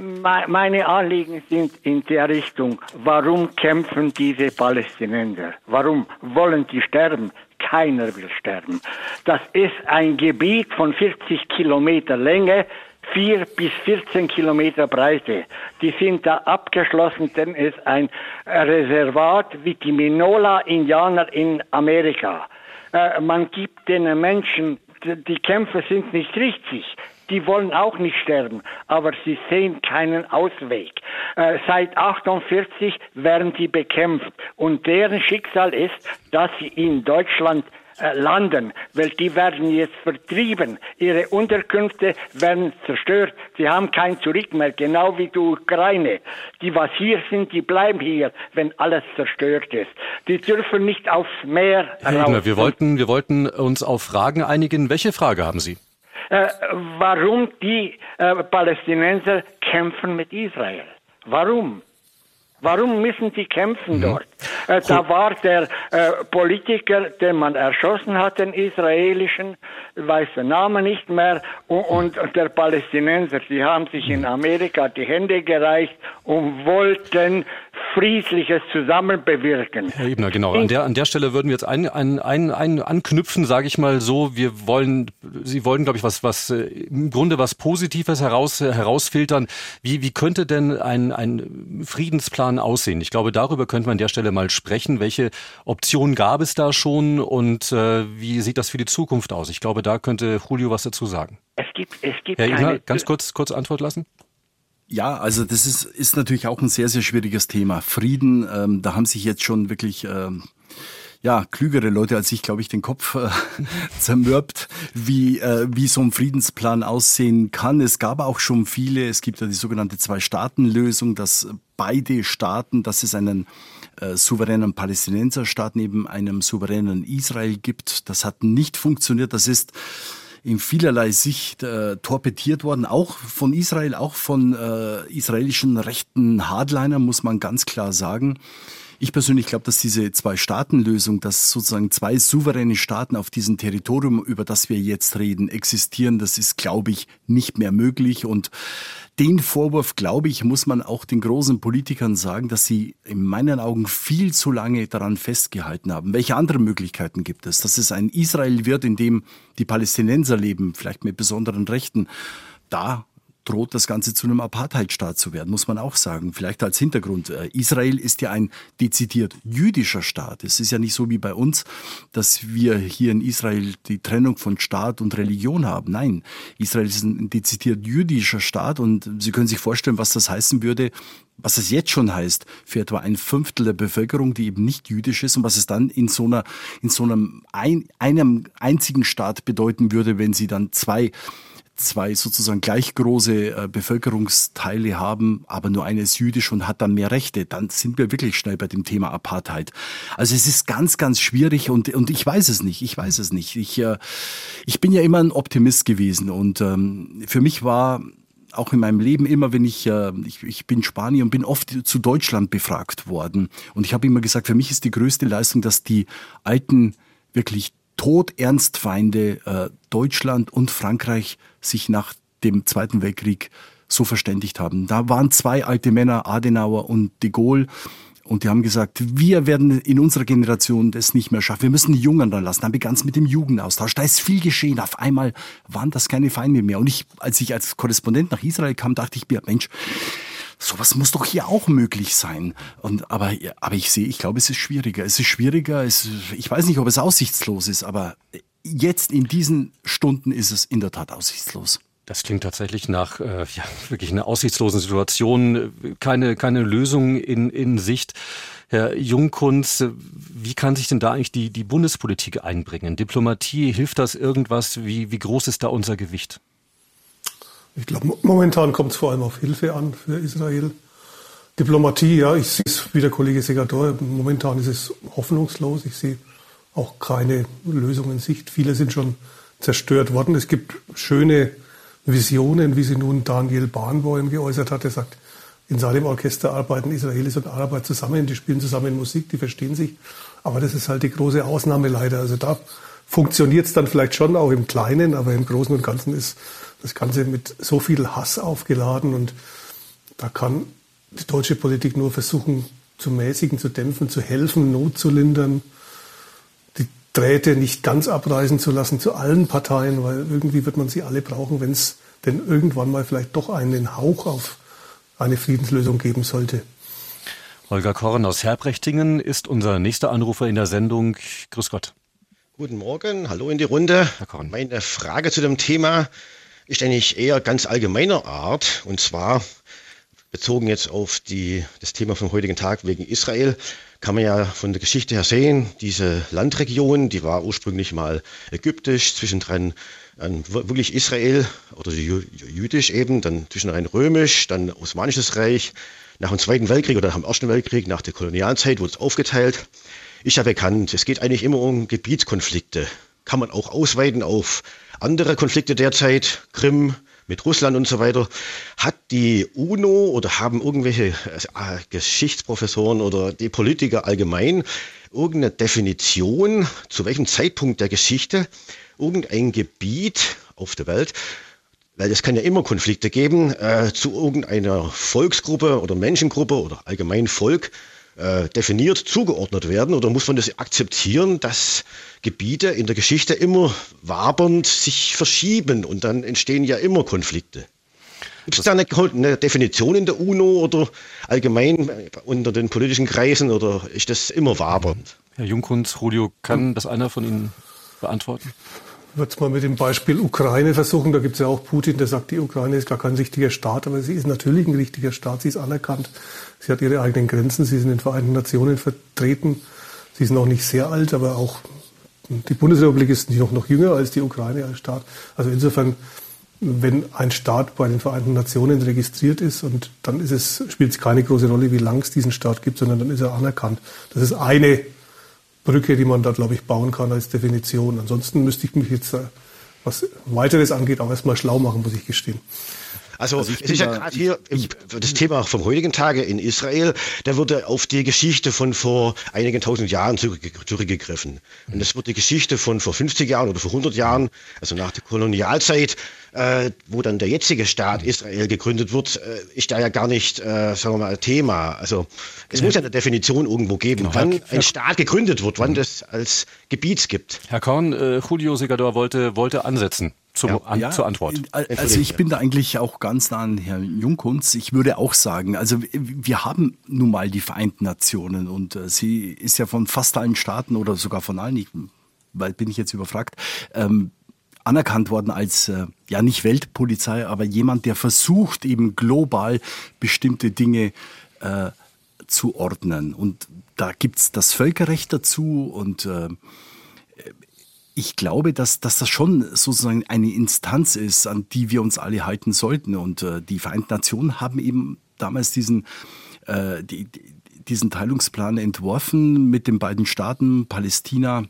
meine Anliegen sind in der Richtung, warum kämpfen diese Palästinenser? Warum wollen die sterben? Keiner will sterben. Das ist ein Gebiet von 40 Kilometer Länge, 4 bis 14 Kilometer Breite. Die sind da abgeschlossen, denn es ist ein Reservat wie die Minola-Indianer in Amerika. Äh, man gibt den Menschen, die Kämpfe sind nicht richtig die wollen auch nicht sterben, aber sie sehen keinen Ausweg. Äh, seit 48 werden sie bekämpft und deren Schicksal ist, dass sie in Deutschland äh, landen, weil die werden jetzt vertrieben. Ihre Unterkünfte werden zerstört. Sie haben kein Zurück mehr, genau wie die Ukraine. Die, was hier sind, die bleiben hier, wenn alles zerstört ist. Die dürfen nicht aufs Meer Herr Ebner, wir wollten, wir wollten uns auf Fragen einigen. Welche Frage haben Sie? Äh, warum die äh, Palästinenser kämpfen mit Israel. Warum? Warum müssen sie kämpfen mhm. dort? Äh, da war der äh, Politiker, den man erschossen hat, den israelischen, weiß den Namen nicht mehr, und, und, der Palästinenser, die haben sich in Amerika die Hände gereicht und wollten friedliches Zusammen bewirken. Herr Ebner, genau. An der, an der Stelle würden wir jetzt ein, ein, ein, ein anknüpfen, sage ich mal so. Wir wollen, Sie wollen, glaube ich, was, was äh, im Grunde was Positives heraus, herausfiltern. Wie, wie könnte denn ein, ein Friedensplan aussehen? Ich glaube, darüber könnte man an der Stelle mal sprechen. Welche Optionen gab es da schon und äh, wie sieht das für die Zukunft aus? Ich glaube, da könnte Julio was dazu sagen. Es gibt, es gibt Herr Ebner, ganz kurz, kurz Antwort lassen. Ja, also das ist, ist natürlich auch ein sehr, sehr schwieriges Thema. Frieden, ähm, da haben sich jetzt schon wirklich ähm, ja, klügere Leute als ich, glaube ich, den Kopf äh, <laughs> zermürbt, wie, äh, wie so ein Friedensplan aussehen kann. Es gab auch schon viele, es gibt ja die sogenannte Zwei-Staaten-Lösung, dass beide Staaten, dass es einen äh, souveränen Palästinenserstaat neben einem souveränen Israel gibt. Das hat nicht funktioniert. Das ist in vielerlei Sicht äh, torpediert worden, auch von Israel, auch von äh, israelischen rechten Hardlinern, muss man ganz klar sagen. Ich persönlich glaube, dass diese Zwei-Staaten-Lösung, dass sozusagen zwei souveräne Staaten auf diesem Territorium, über das wir jetzt reden, existieren, das ist, glaube ich, nicht mehr möglich. Und den Vorwurf, glaube ich, muss man auch den großen Politikern sagen, dass sie in meinen Augen viel zu lange daran festgehalten haben. Welche anderen Möglichkeiten gibt es? Dass es ein Israel wird, in dem die Palästinenser leben, vielleicht mit besonderen Rechten. Da droht das Ganze zu einem Apartheidstaat zu werden, muss man auch sagen. Vielleicht als Hintergrund. Äh, Israel ist ja ein dezidiert jüdischer Staat. Es ist ja nicht so wie bei uns, dass wir hier in Israel die Trennung von Staat und Religion haben. Nein, Israel ist ein dezidiert jüdischer Staat und Sie können sich vorstellen, was das heißen würde, was es jetzt schon heißt für etwa ein Fünftel der Bevölkerung, die eben nicht jüdisch ist und was es dann in so einer, in so einem, ein, einem einzigen Staat bedeuten würde, wenn sie dann zwei zwei sozusagen gleich große äh, Bevölkerungsteile haben, aber nur eine ist jüdisch und hat dann mehr Rechte, dann sind wir wirklich schnell bei dem Thema Apartheid. Also es ist ganz, ganz schwierig und, und ich weiß es nicht, ich weiß es nicht. Ich, äh, ich bin ja immer ein Optimist gewesen und ähm, für mich war auch in meinem Leben immer, wenn ich, äh, ich, ich bin Spanier und bin oft zu Deutschland befragt worden. Und ich habe immer gesagt, für mich ist die größte Leistung, dass die alten, wirklich Todernstfeinde äh, Deutschland und Frankreich sich nach dem Zweiten Weltkrieg so verständigt haben. Da waren zwei alte Männer, Adenauer und de Gaulle, und die haben gesagt, wir werden in unserer Generation das nicht mehr schaffen. Wir müssen die Jungen dran lassen. Dann begann es mit dem Jugendaustausch. Da ist viel geschehen. Auf einmal waren das keine Feinde mehr. Und ich, als ich als Korrespondent nach Israel kam, dachte ich mir, Mensch, sowas muss doch hier auch möglich sein. Und, aber, aber ich sehe, ich glaube, es ist schwieriger. Es ist schwieriger. Es, ich weiß nicht, ob es aussichtslos ist, aber jetzt in diesen Stunden ist es in der Tat aussichtslos. Das klingt tatsächlich nach äh, ja, wirklich einer aussichtslosen Situation, keine, keine Lösung in, in Sicht. Herr Jungkunz, wie kann sich denn da eigentlich die, die Bundespolitik einbringen? Diplomatie, hilft das irgendwas? Wie, wie groß ist da unser Gewicht? Ich glaube, momentan kommt es vor allem auf Hilfe an für Israel. Diplomatie, ja, ich sehe es wie der Kollege Segador, momentan ist es hoffnungslos. Ich sehe auch keine Lösung in Sicht. Viele sind schon zerstört worden. Es gibt schöne Visionen, wie sie nun Daniel Bahnbäum geäußert hat. Er sagt, in seinem Orchester arbeiten Israelis und Araber zusammen, die spielen zusammen Musik, die verstehen sich. Aber das ist halt die große Ausnahme leider. Also da funktioniert es dann vielleicht schon auch im Kleinen, aber im Großen und Ganzen ist das Ganze mit so viel Hass aufgeladen und da kann die deutsche Politik nur versuchen, zu mäßigen, zu dämpfen, zu helfen, Not zu lindern. Drähte nicht ganz abreißen zu lassen zu allen Parteien, weil irgendwie wird man sie alle brauchen, wenn es denn irgendwann mal vielleicht doch einen Hauch auf eine Friedenslösung geben sollte. Holger Korn aus Herbrechtingen ist unser nächster Anrufer in der Sendung. Grüß Gott. Guten Morgen, hallo in die Runde. Meine Frage zu dem Thema ist eigentlich eher ganz allgemeiner Art und zwar bezogen jetzt auf die, das Thema vom heutigen Tag wegen Israel kann man ja von der Geschichte her sehen, diese Landregion, die war ursprünglich mal ägyptisch, zwischendrin dann wirklich Israel oder jüdisch eben, dann zwischendrin römisch, dann Osmanisches Reich. Nach dem Zweiten Weltkrieg oder nach dem Ersten Weltkrieg, nach der Kolonialzeit wurde es aufgeteilt. Ist ja bekannt, es geht eigentlich immer um Gebietskonflikte. Kann man auch ausweiten auf andere Konflikte derzeit, Krim, mit Russland und so weiter. Hat die UNO oder haben irgendwelche äh, Geschichtsprofessoren oder die Politiker allgemein irgendeine Definition, zu welchem Zeitpunkt der Geschichte irgendein Gebiet auf der Welt weil es kann ja immer Konflikte geben, äh, zu irgendeiner Volksgruppe oder Menschengruppe oder allgemein Volk äh, definiert zugeordnet werden oder muss man das akzeptieren, dass Gebiete in der Geschichte immer wabernd sich verschieben und dann entstehen ja immer Konflikte. Gibt es da eine, eine, Definition in der UNO oder allgemein unter den politischen Kreisen oder ist das immer wabernd? Herr Junghund, Julio, kann das einer von Ihnen beantworten? Würde es mal mit dem Beispiel Ukraine versuchen. Da gibt es ja auch Putin, der sagt, die Ukraine ist gar kein richtiger Staat, aber sie ist natürlich ein richtiger Staat. Sie ist anerkannt. Sie hat ihre eigenen Grenzen. Sie sind in den Vereinten Nationen vertreten. Sie sind auch nicht sehr alt, aber auch die Bundesrepublik ist noch, noch jünger als die Ukraine als Staat. Also insofern, wenn ein Staat bei den Vereinten Nationen registriert ist und dann ist es, spielt es keine große Rolle, wie lang es diesen Staat gibt, sondern dann ist er anerkannt. Das ist eine Brücke, die man da, glaube ich, bauen kann als Definition. Ansonsten müsste ich mich jetzt, äh, was weiteres angeht, auch erstmal schlau machen, muss ich gestehen. Also, also es ist ja gerade hier im, das Thema vom heutigen Tage in Israel, da wurde auf die Geschichte von vor einigen tausend Jahren zurückgegriffen. Und das wird die Geschichte von vor 50 Jahren oder vor 100 Jahren, also nach der Kolonialzeit, äh, wo dann der jetzige Staat Israel gegründet wird, äh, ist da ja gar nicht, äh, sagen wir mal, Thema. Also es ja. muss ja eine Definition irgendwo geben, genau. wann ein Staat gegründet wird, wann das als Gebiet gibt. Herr Korn, äh, Julio Segador wollte, wollte ansetzen. Zum, ja, an, ja, zur Antwort. Also ich bin da eigentlich auch ganz nah an Herrn Jungkunz. Ich würde auch sagen, also wir haben nun mal die Vereinten Nationen und äh, sie ist ja von fast allen Staaten oder sogar von allen, ich, weil bin ich jetzt überfragt, ähm, anerkannt worden als, äh, ja nicht Weltpolizei, aber jemand, der versucht eben global bestimmte Dinge äh, zu ordnen. Und da gibt's das Völkerrecht dazu und äh, ich glaube, dass, dass das schon sozusagen eine Instanz ist, an die wir uns alle halten sollten. Und äh, die Vereinten Nationen haben eben damals diesen, äh, die, diesen Teilungsplan entworfen mit den beiden Staaten Palästina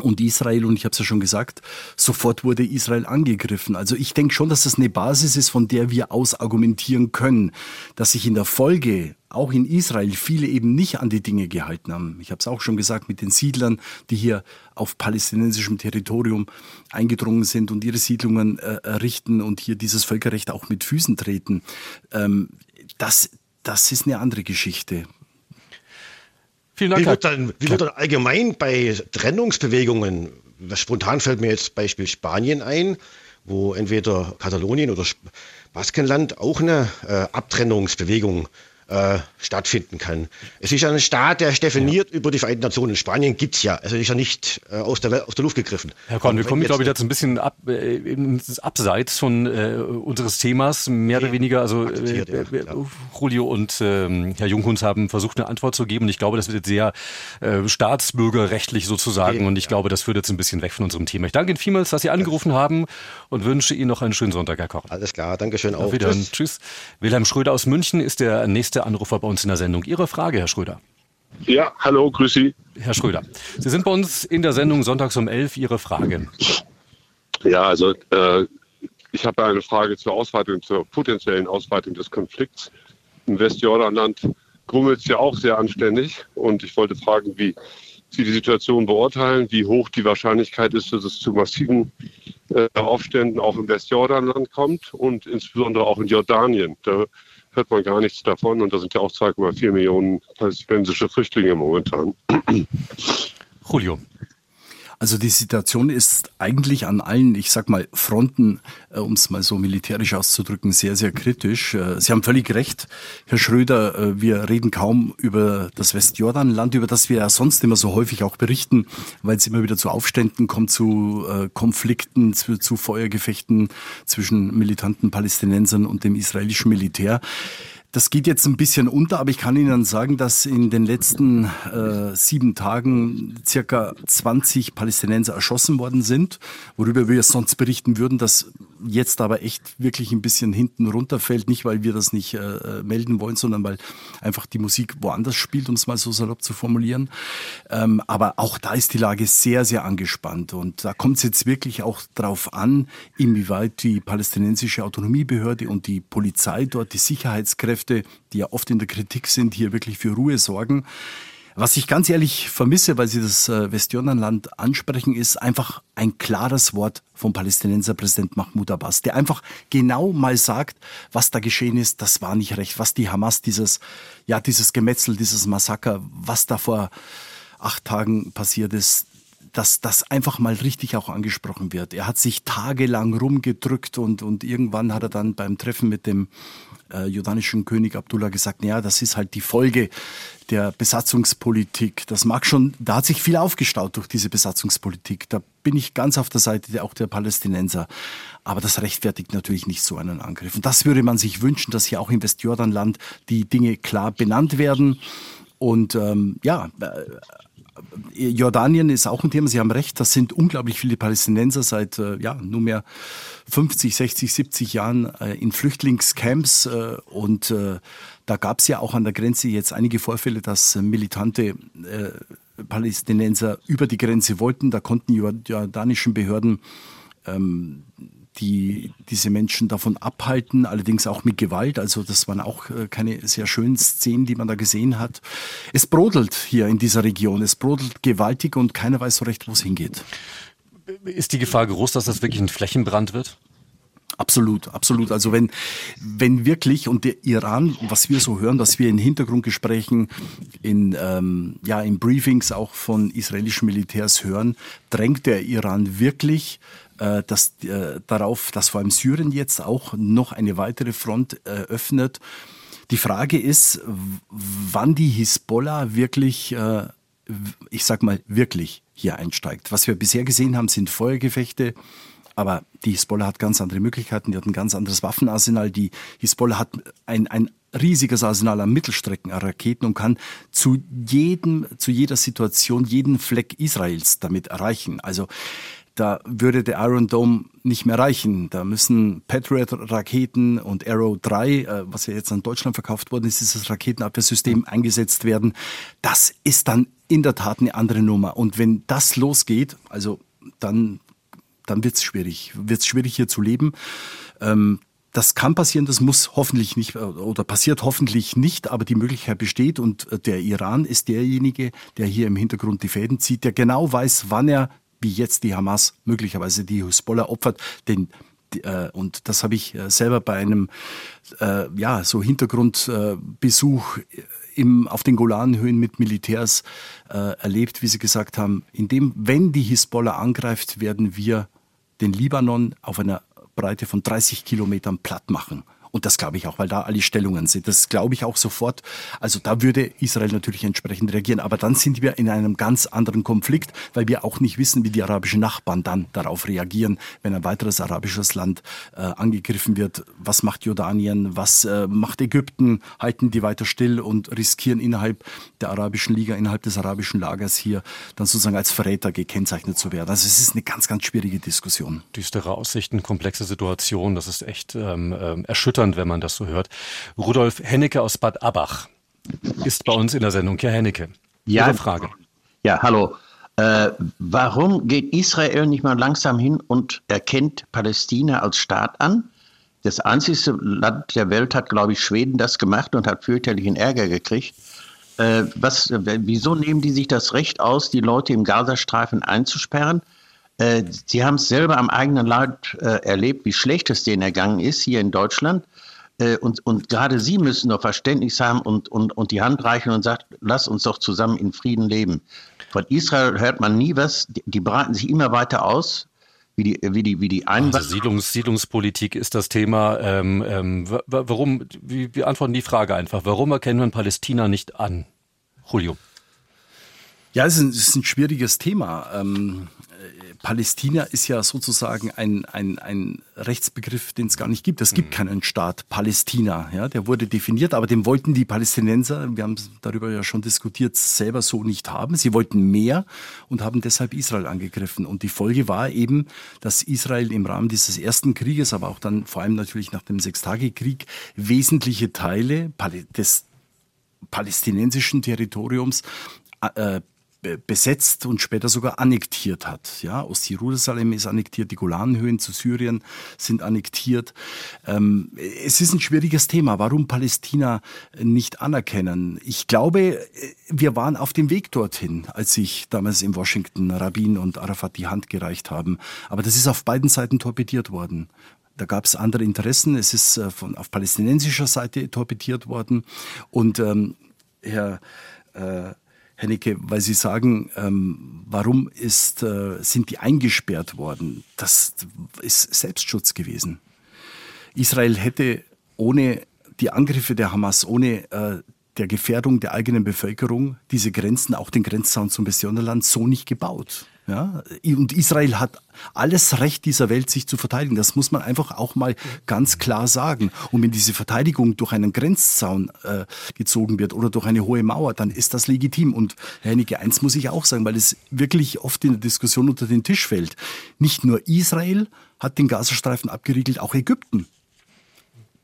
und Israel, und ich habe es ja schon gesagt, sofort wurde Israel angegriffen. Also ich denke schon, dass das eine Basis ist, von der wir aus argumentieren können, dass sich in der Folge auch in Israel viele eben nicht an die Dinge gehalten haben. Ich habe es auch schon gesagt mit den Siedlern, die hier auf palästinensischem Territorium eingedrungen sind und ihre Siedlungen äh, errichten und hier dieses Völkerrecht auch mit Füßen treten. Ähm, das, das ist eine andere Geschichte. Vielen Dank. Wie wird dann, wie wird dann allgemein bei Trennungsbewegungen, spontan fällt mir jetzt Beispiel Spanien ein, wo entweder Katalonien oder Baskenland auch eine äh, Abtrennungsbewegung äh, stattfinden kann. Es ist ein Staat, der definiert ja. über die Vereinten Nationen. Spanien gibt es ja. Also ist ja nicht äh, aus, der, aus der Luft gegriffen. Herr Korn, wir kommen, glaube ich, jetzt ein bisschen ab, äh, ins Abseits von äh, unseres Themas, mehr oder weniger. Also äh, ja, Julio und ähm, Herr Junghunds haben versucht, eine Antwort zu geben. Und ich glaube, das wird jetzt sehr staatsbürgerrechtlich sozusagen. Okay, und ich ja. glaube, das führt jetzt ein bisschen weg von unserem Thema. Ich danke Ihnen vielmals, dass Sie angerufen haben und wünsche Ihnen noch einen schönen Sonntag, Herr Korn. Alles klar, Dankeschön auch. Tschüss. Tschüss. Wilhelm Schröder aus München ist der nächste Anrufer bei uns in der Sendung. Ihre Frage, Herr Schröder. Ja, hallo, grüß Sie. Herr Schröder, Sie sind bei uns in der Sendung sonntags um 11. Ihre Frage. Ja, also äh, ich habe eine Frage zur Ausweitung, zur potenziellen Ausweitung des Konflikts. Im Westjordanland grummelt es ja auch sehr anständig und ich wollte fragen, wie Sie die Situation beurteilen, wie hoch die Wahrscheinlichkeit ist, dass es zu massiven äh, Aufständen auch im Westjordanland kommt und insbesondere auch in Jordanien. Da hört man gar nichts davon und da sind ja auch 2,4 Millionen palästinensische Flüchtlinge momentan. Julio. Also die Situation ist eigentlich an allen, ich sag mal, Fronten, äh, um es mal so militärisch auszudrücken, sehr, sehr kritisch. Äh, Sie haben völlig recht, Herr Schröder, äh, wir reden kaum über das Westjordanland, über das wir ja sonst immer so häufig auch berichten, weil es immer wieder zu Aufständen kommt, zu äh, Konflikten, zu, zu Feuergefechten zwischen militanten Palästinensern und dem israelischen Militär. Das geht jetzt ein bisschen unter, aber ich kann Ihnen sagen, dass in den letzten äh, sieben Tagen circa 20 Palästinenser erschossen worden sind, worüber wir sonst berichten würden, dass jetzt aber echt wirklich ein bisschen hinten runterfällt. Nicht, weil wir das nicht äh, melden wollen, sondern weil einfach die Musik woanders spielt, um es mal so salopp zu formulieren. Ähm, aber auch da ist die Lage sehr, sehr angespannt. Und da kommt es jetzt wirklich auch darauf an, inwieweit die palästinensische Autonomiebehörde und die Polizei dort, die Sicherheitskräfte, die ja oft in der Kritik sind, hier wirklich für Ruhe sorgen. Was ich ganz ehrlich vermisse, weil Sie das äh, Westjordanland ansprechen, ist einfach ein klares Wort vom Palästinenserpräsident Mahmoud Abbas, der einfach genau mal sagt, was da geschehen ist, das war nicht recht, was die Hamas, dieses, ja, dieses Gemetzel, dieses Massaker, was da vor acht Tagen passiert ist, dass das einfach mal richtig auch angesprochen wird. Er hat sich tagelang rumgedrückt und, und irgendwann hat er dann beim Treffen mit dem äh, jordanischen König Abdullah gesagt, naja, das ist halt die Folge der Besatzungspolitik. Das mag schon, da hat sich viel aufgestaut durch diese Besatzungspolitik. Da bin ich ganz auf der Seite auch der Palästinenser. Aber das rechtfertigt natürlich nicht so einen Angriff. Und das würde man sich wünschen, dass hier auch im Westjordanland die Dinge klar benannt werden. Und ähm, ja, äh, Jordanien ist auch ein Thema. Sie haben recht, das sind unglaublich viele Palästinenser seit äh, ja, nunmehr 50, 60, 70 Jahren äh, in Flüchtlingscamps. Äh, und da gab es ja auch an der Grenze jetzt einige Vorfälle, dass militante Palästinenser über die Grenze wollten. Da konnten die jordanischen Behörden ähm, die diese Menschen davon abhalten, allerdings auch mit Gewalt. Also das waren auch äh, keine sehr schönen Szenen, die man da gesehen hat. Es brodelt hier in dieser Region, es brodelt gewaltig und keiner weiß so recht, wo es hingeht. Ist die Gefahr groß, dass das wirklich ein Flächenbrand wird? Absolut, absolut. Also wenn, wenn wirklich und der Iran, was wir so hören, was wir in Hintergrundgesprächen, in, ähm, ja, in Briefings auch von israelischen Militärs hören, drängt der Iran wirklich äh, dass, äh, darauf, dass vor allem Syrien jetzt auch noch eine weitere Front äh, öffnet. Die Frage ist, wann die Hisbollah wirklich, äh, ich sag mal, wirklich hier einsteigt. Was wir bisher gesehen haben, sind Feuergefechte. Aber die Hisbollah hat ganz andere Möglichkeiten, die hat ein ganz anderes Waffenarsenal. Die Hisbollah hat ein, ein riesiges Arsenal an Mittelstreckenraketen und kann zu jedem, zu jeder Situation jeden Fleck Israels damit erreichen. Also da würde der Iron Dome nicht mehr reichen. Da müssen Patriot-Raketen und Arrow 3, äh, was ja jetzt an Deutschland verkauft worden ist, dieses Raketenabwehrsystem eingesetzt werden. Das ist dann in der Tat eine andere Nummer. Und wenn das losgeht, also dann, dann wird es schwierig. Wird es schwierig hier zu leben. Ähm, das kann passieren, das muss hoffentlich nicht oder passiert hoffentlich nicht, aber die Möglichkeit besteht und äh, der Iran ist derjenige, der hier im Hintergrund die Fäden zieht, der genau weiß, wann er wie jetzt die Hamas möglicherweise die Hisbollah opfert. Denn äh, und das habe ich äh, selber bei einem äh, ja so Hintergrundbesuch im, auf den Golanhöhen mit Militärs äh, erlebt, wie sie gesagt haben, indem wenn die Hisbollah angreift, werden wir den Libanon auf einer Breite von 30 Kilometern platt machen. Und das glaube ich auch, weil da alle Stellungen sind. Das glaube ich auch sofort. Also da würde Israel natürlich entsprechend reagieren. Aber dann sind wir in einem ganz anderen Konflikt, weil wir auch nicht wissen, wie die arabischen Nachbarn dann darauf reagieren, wenn ein weiteres arabisches Land äh, angegriffen wird. Was macht Jordanien? Was äh, macht Ägypten? Halten die weiter still und riskieren innerhalb der arabischen Liga, innerhalb des arabischen Lagers hier dann sozusagen als Verräter gekennzeichnet zu werden? Also es ist eine ganz, ganz schwierige Diskussion. Düstere Aussichten, komplexe Situation. Das ist echt ähm, äh, erschütternd erschütternd, wenn man das so hört. Rudolf Hennecke aus Bad Abach ist bei uns in der Sendung. Herr Hennecke, ja, Ihre Frage. Ja, hallo. Äh, warum geht Israel nicht mal langsam hin und erkennt Palästina als Staat an? Das einzige Land der Welt hat, glaube ich, Schweden das gemacht und hat fürchterlichen Ärger gekriegt. Äh, was, wieso nehmen die sich das Recht aus, die Leute im Gazastreifen einzusperren? Äh, sie haben es selber am eigenen Leib äh, erlebt, wie schlecht es denen ergangen ist hier in Deutschland. Äh, und, und gerade Sie müssen doch Verständnis haben und, und, und die Hand reichen und sagen, lass uns doch zusammen in Frieden leben. Von Israel hört man nie was. Die, die breiten sich immer weiter aus. Wie die, wie die, wie die Einwanderer. Also Siedlungs, Siedlungspolitik ist das Thema. Ähm, ähm, warum, wir, wir antworten die Frage einfach. Warum erkennen wir Palästina nicht an? Julio. Ja, es ist ein, es ist ein schwieriges Thema. Ähm, Palästina ist ja sozusagen ein, ein, ein Rechtsbegriff, den es gar nicht gibt. Es gibt mhm. keinen Staat Palästina. Ja, der wurde definiert, aber den wollten die Palästinenser, wir haben darüber ja schon diskutiert, selber so nicht haben. Sie wollten mehr und haben deshalb Israel angegriffen. Und die Folge war eben, dass Israel im Rahmen dieses ersten Krieges, aber auch dann vor allem natürlich nach dem Sechstagekrieg, wesentliche Teile des palästinensischen Territoriums äh, besetzt und später sogar annektiert hat. Ja, Ostjerusalem ist annektiert, die Golanhöhen zu Syrien sind annektiert. Ähm, es ist ein schwieriges Thema. Warum Palästina nicht anerkennen? Ich glaube, wir waren auf dem Weg dorthin, als sich damals in Washington Rabin und Arafat die Hand gereicht haben. Aber das ist auf beiden Seiten torpediert worden. Da gab es andere Interessen. Es ist äh, von, auf palästinensischer Seite torpediert worden. Und ähm, Herr äh, Hennecke, weil Sie sagen, ähm, warum ist, äh, sind die eingesperrt worden? Das ist Selbstschutz gewesen. Israel hätte ohne die Angriffe der Hamas, ohne äh, der Gefährdung der eigenen Bevölkerung diese Grenzen, auch den Grenzzaun zum Palästinenserland, so nicht gebaut. Ja, und Israel hat alles Recht dieser Welt, sich zu verteidigen. Das muss man einfach auch mal ganz klar sagen. Und wenn diese Verteidigung durch einen Grenzzaun äh, gezogen wird oder durch eine hohe Mauer, dann ist das legitim. Und Herr Hennecke, eins muss ich auch sagen, weil es wirklich oft in der Diskussion unter den Tisch fällt. Nicht nur Israel hat den Gazastreifen abgeriegelt, auch Ägypten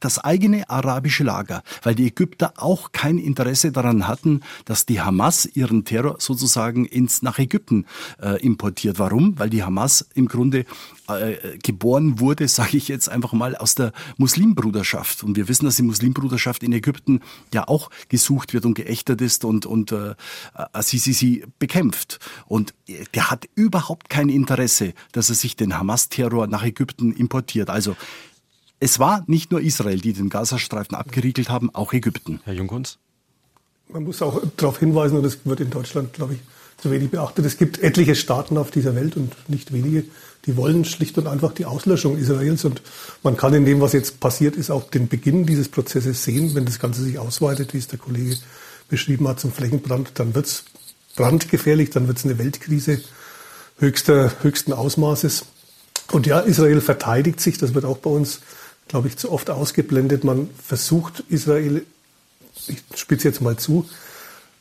das eigene arabische Lager, weil die Ägypter auch kein Interesse daran hatten, dass die Hamas ihren Terror sozusagen ins nach Ägypten äh, importiert. Warum? Weil die Hamas im Grunde äh, geboren wurde, sage ich jetzt einfach mal, aus der Muslimbruderschaft. Und wir wissen, dass die Muslimbruderschaft in Ägypten ja auch gesucht wird und geächtet ist und, und äh, Assisi sie bekämpft. Und der hat überhaupt kein Interesse, dass er sich den Hamas-Terror nach Ägypten importiert. Also es war nicht nur Israel, die den Gazastreifen abgeriegelt haben, auch Ägypten. Herr Jungkunz? Man muss auch darauf hinweisen, und das wird in Deutschland, glaube ich, zu wenig beachtet. Es gibt etliche Staaten auf dieser Welt und nicht wenige, die wollen schlicht und einfach die Auslöschung Israels. Und man kann in dem, was jetzt passiert ist, auch den Beginn dieses Prozesses sehen. Wenn das Ganze sich ausweitet, wie es der Kollege beschrieben hat, zum Flächenbrand, dann wird es brandgefährlich, dann wird es eine Weltkrise höchster, höchsten Ausmaßes. Und ja, Israel verteidigt sich, das wird auch bei uns glaube ich, zu oft ausgeblendet. Man versucht Israel, ich spitze jetzt mal zu,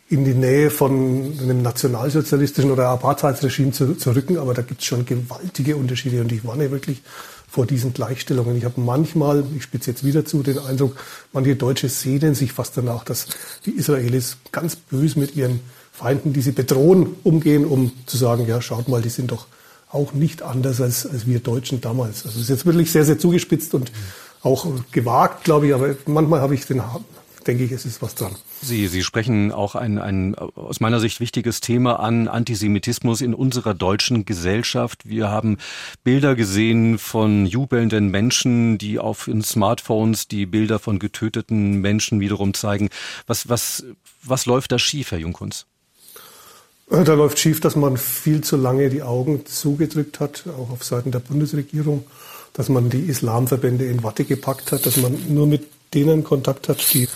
in die Nähe von einem nationalsozialistischen oder Apartheidsregime zu, zu rücken, aber da gibt es schon gewaltige Unterschiede und ich warne wirklich vor diesen Gleichstellungen. Ich habe manchmal, ich spitze jetzt wieder zu, den Eindruck, manche Deutsche sehnen sich fast danach, dass die Israelis ganz böse mit ihren Feinden, die sie bedrohen, umgehen, um zu sagen, ja, schaut mal, die sind doch auch nicht anders als, als wir Deutschen damals. Also es ist jetzt wirklich sehr, sehr zugespitzt und auch gewagt, glaube ich, aber manchmal habe ich den denke ich, es ist was dran. Sie, Sie sprechen auch ein, ein aus meiner Sicht wichtiges Thema an, Antisemitismus in unserer deutschen Gesellschaft. Wir haben Bilder gesehen von jubelnden Menschen, die auf den Smartphones die Bilder von getöteten Menschen wiederum zeigen. Was, was, was läuft da schief, Herr Jungkunz? Äh, da läuft schief, dass man viel zu lange die Augen zugedrückt hat, auch auf Seiten der Bundesregierung, dass man die Islamverbände in Watte gepackt hat, dass man nur mit denen Kontakt hat, die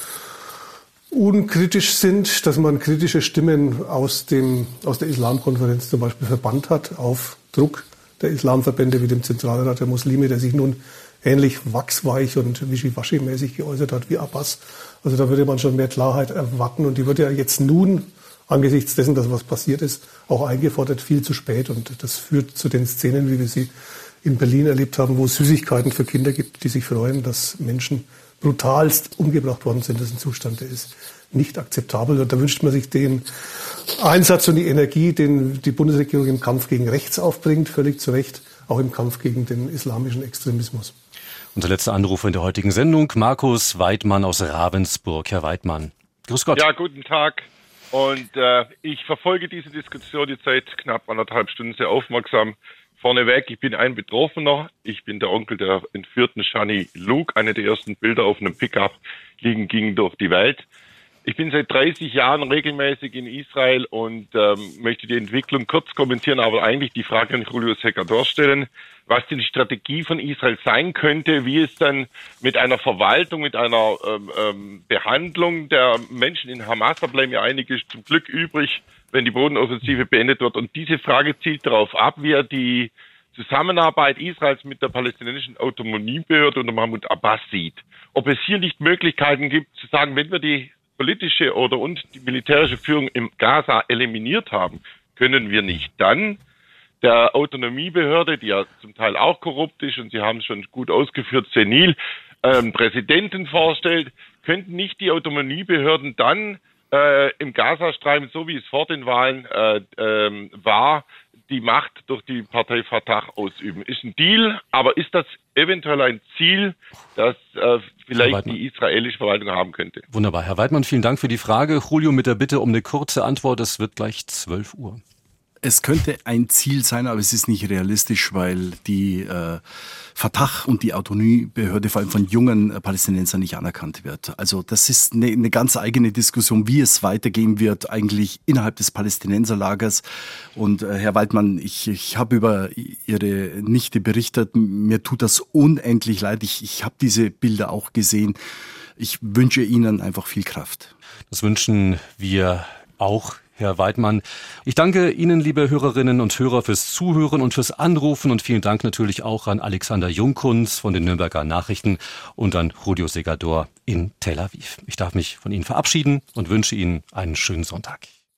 unkritisch sind, dass man kritische Stimmen aus, dem, aus der Islamkonferenz zum Beispiel verbannt hat auf Druck der Islamverbände wie dem Zentralrat der Muslime, der sich nun ähnlich wachsweich und wischiwaschi-mäßig geäußert hat wie Abbas. Also da würde man schon mehr Klarheit erwarten und die würde ja jetzt nun angesichts dessen, dass was passiert ist, auch eingefordert, viel zu spät. Und das führt zu den Szenen, wie wir sie in Berlin erlebt haben, wo es Süßigkeiten für Kinder gibt, die sich freuen, dass Menschen brutalst umgebracht worden sind. Das ist ein Zustand, der ist nicht akzeptabel. Und da wünscht man sich den Einsatz und die Energie, den die Bundesregierung im Kampf gegen rechts aufbringt, völlig zu Recht, auch im Kampf gegen den islamischen Extremismus. Unser letzter Anruf in der heutigen Sendung, Markus Weidmann aus Ravensburg. Herr Weidmann, grüß Gott. Ja, guten Tag. Und äh, ich verfolge diese Diskussion jetzt seit knapp anderthalb Stunden sehr aufmerksam. Vorneweg, ich bin ein Betroffener. Ich bin der Onkel der entführten Shani Luke. Eine der ersten Bilder auf einem Pickup liegen gingen durch die Welt. Ich bin seit 30 Jahren regelmäßig in Israel und ähm, möchte die Entwicklung kurz kommentieren, aber eigentlich die Frage an Julius Hecador stellen, was die Strategie von Israel sein könnte, wie es dann mit einer Verwaltung, mit einer ähm, ähm, Behandlung der Menschen in Hamas, da bleiben ja einige zum Glück übrig, wenn die Bodenoffensive beendet wird. Und diese Frage zielt darauf ab, wie er die Zusammenarbeit Israels mit der palästinensischen Autonomiebehörde unter Mahmoud Abbas sieht. Ob es hier nicht Möglichkeiten gibt, zu sagen, wenn wir die politische oder und die militärische Führung im Gaza eliminiert haben, können wir nicht. Dann der Autonomiebehörde, die ja zum Teil auch korrupt ist und Sie haben es schon gut ausgeführt, senil, ähm, Präsidenten vorstellt, könnten nicht die Autonomiebehörden dann äh, im Gazastreifen, so wie es vor den Wahlen äh, ähm, war, die Macht durch die Partei Fatah ausüben. Ist ein Deal, aber ist das eventuell ein Ziel, das äh, vielleicht die israelische Verwaltung haben könnte? Wunderbar. Herr Weidmann, vielen Dank für die Frage. Julio mit der Bitte um eine kurze Antwort. Es wird gleich 12 Uhr. Es könnte ein Ziel sein, aber es ist nicht realistisch, weil die äh, Fatah und die Autonomiebehörde vor allem von jungen äh, Palästinensern nicht anerkannt wird. Also das ist eine, eine ganz eigene Diskussion, wie es weitergehen wird eigentlich innerhalb des Palästinenserlagers. Und äh, Herr Waldmann, ich, ich habe über Ihre Nichte berichtet. Mir tut das unendlich leid. Ich, ich habe diese Bilder auch gesehen. Ich wünsche Ihnen einfach viel Kraft. Das wünschen wir auch Herr Weidmann. Ich danke Ihnen, liebe Hörerinnen und Hörer, fürs Zuhören und fürs Anrufen und vielen Dank natürlich auch an Alexander Jungkunz von den Nürnberger Nachrichten und an Rudio Segador in Tel Aviv. Ich darf mich von Ihnen verabschieden und wünsche Ihnen einen schönen Sonntag.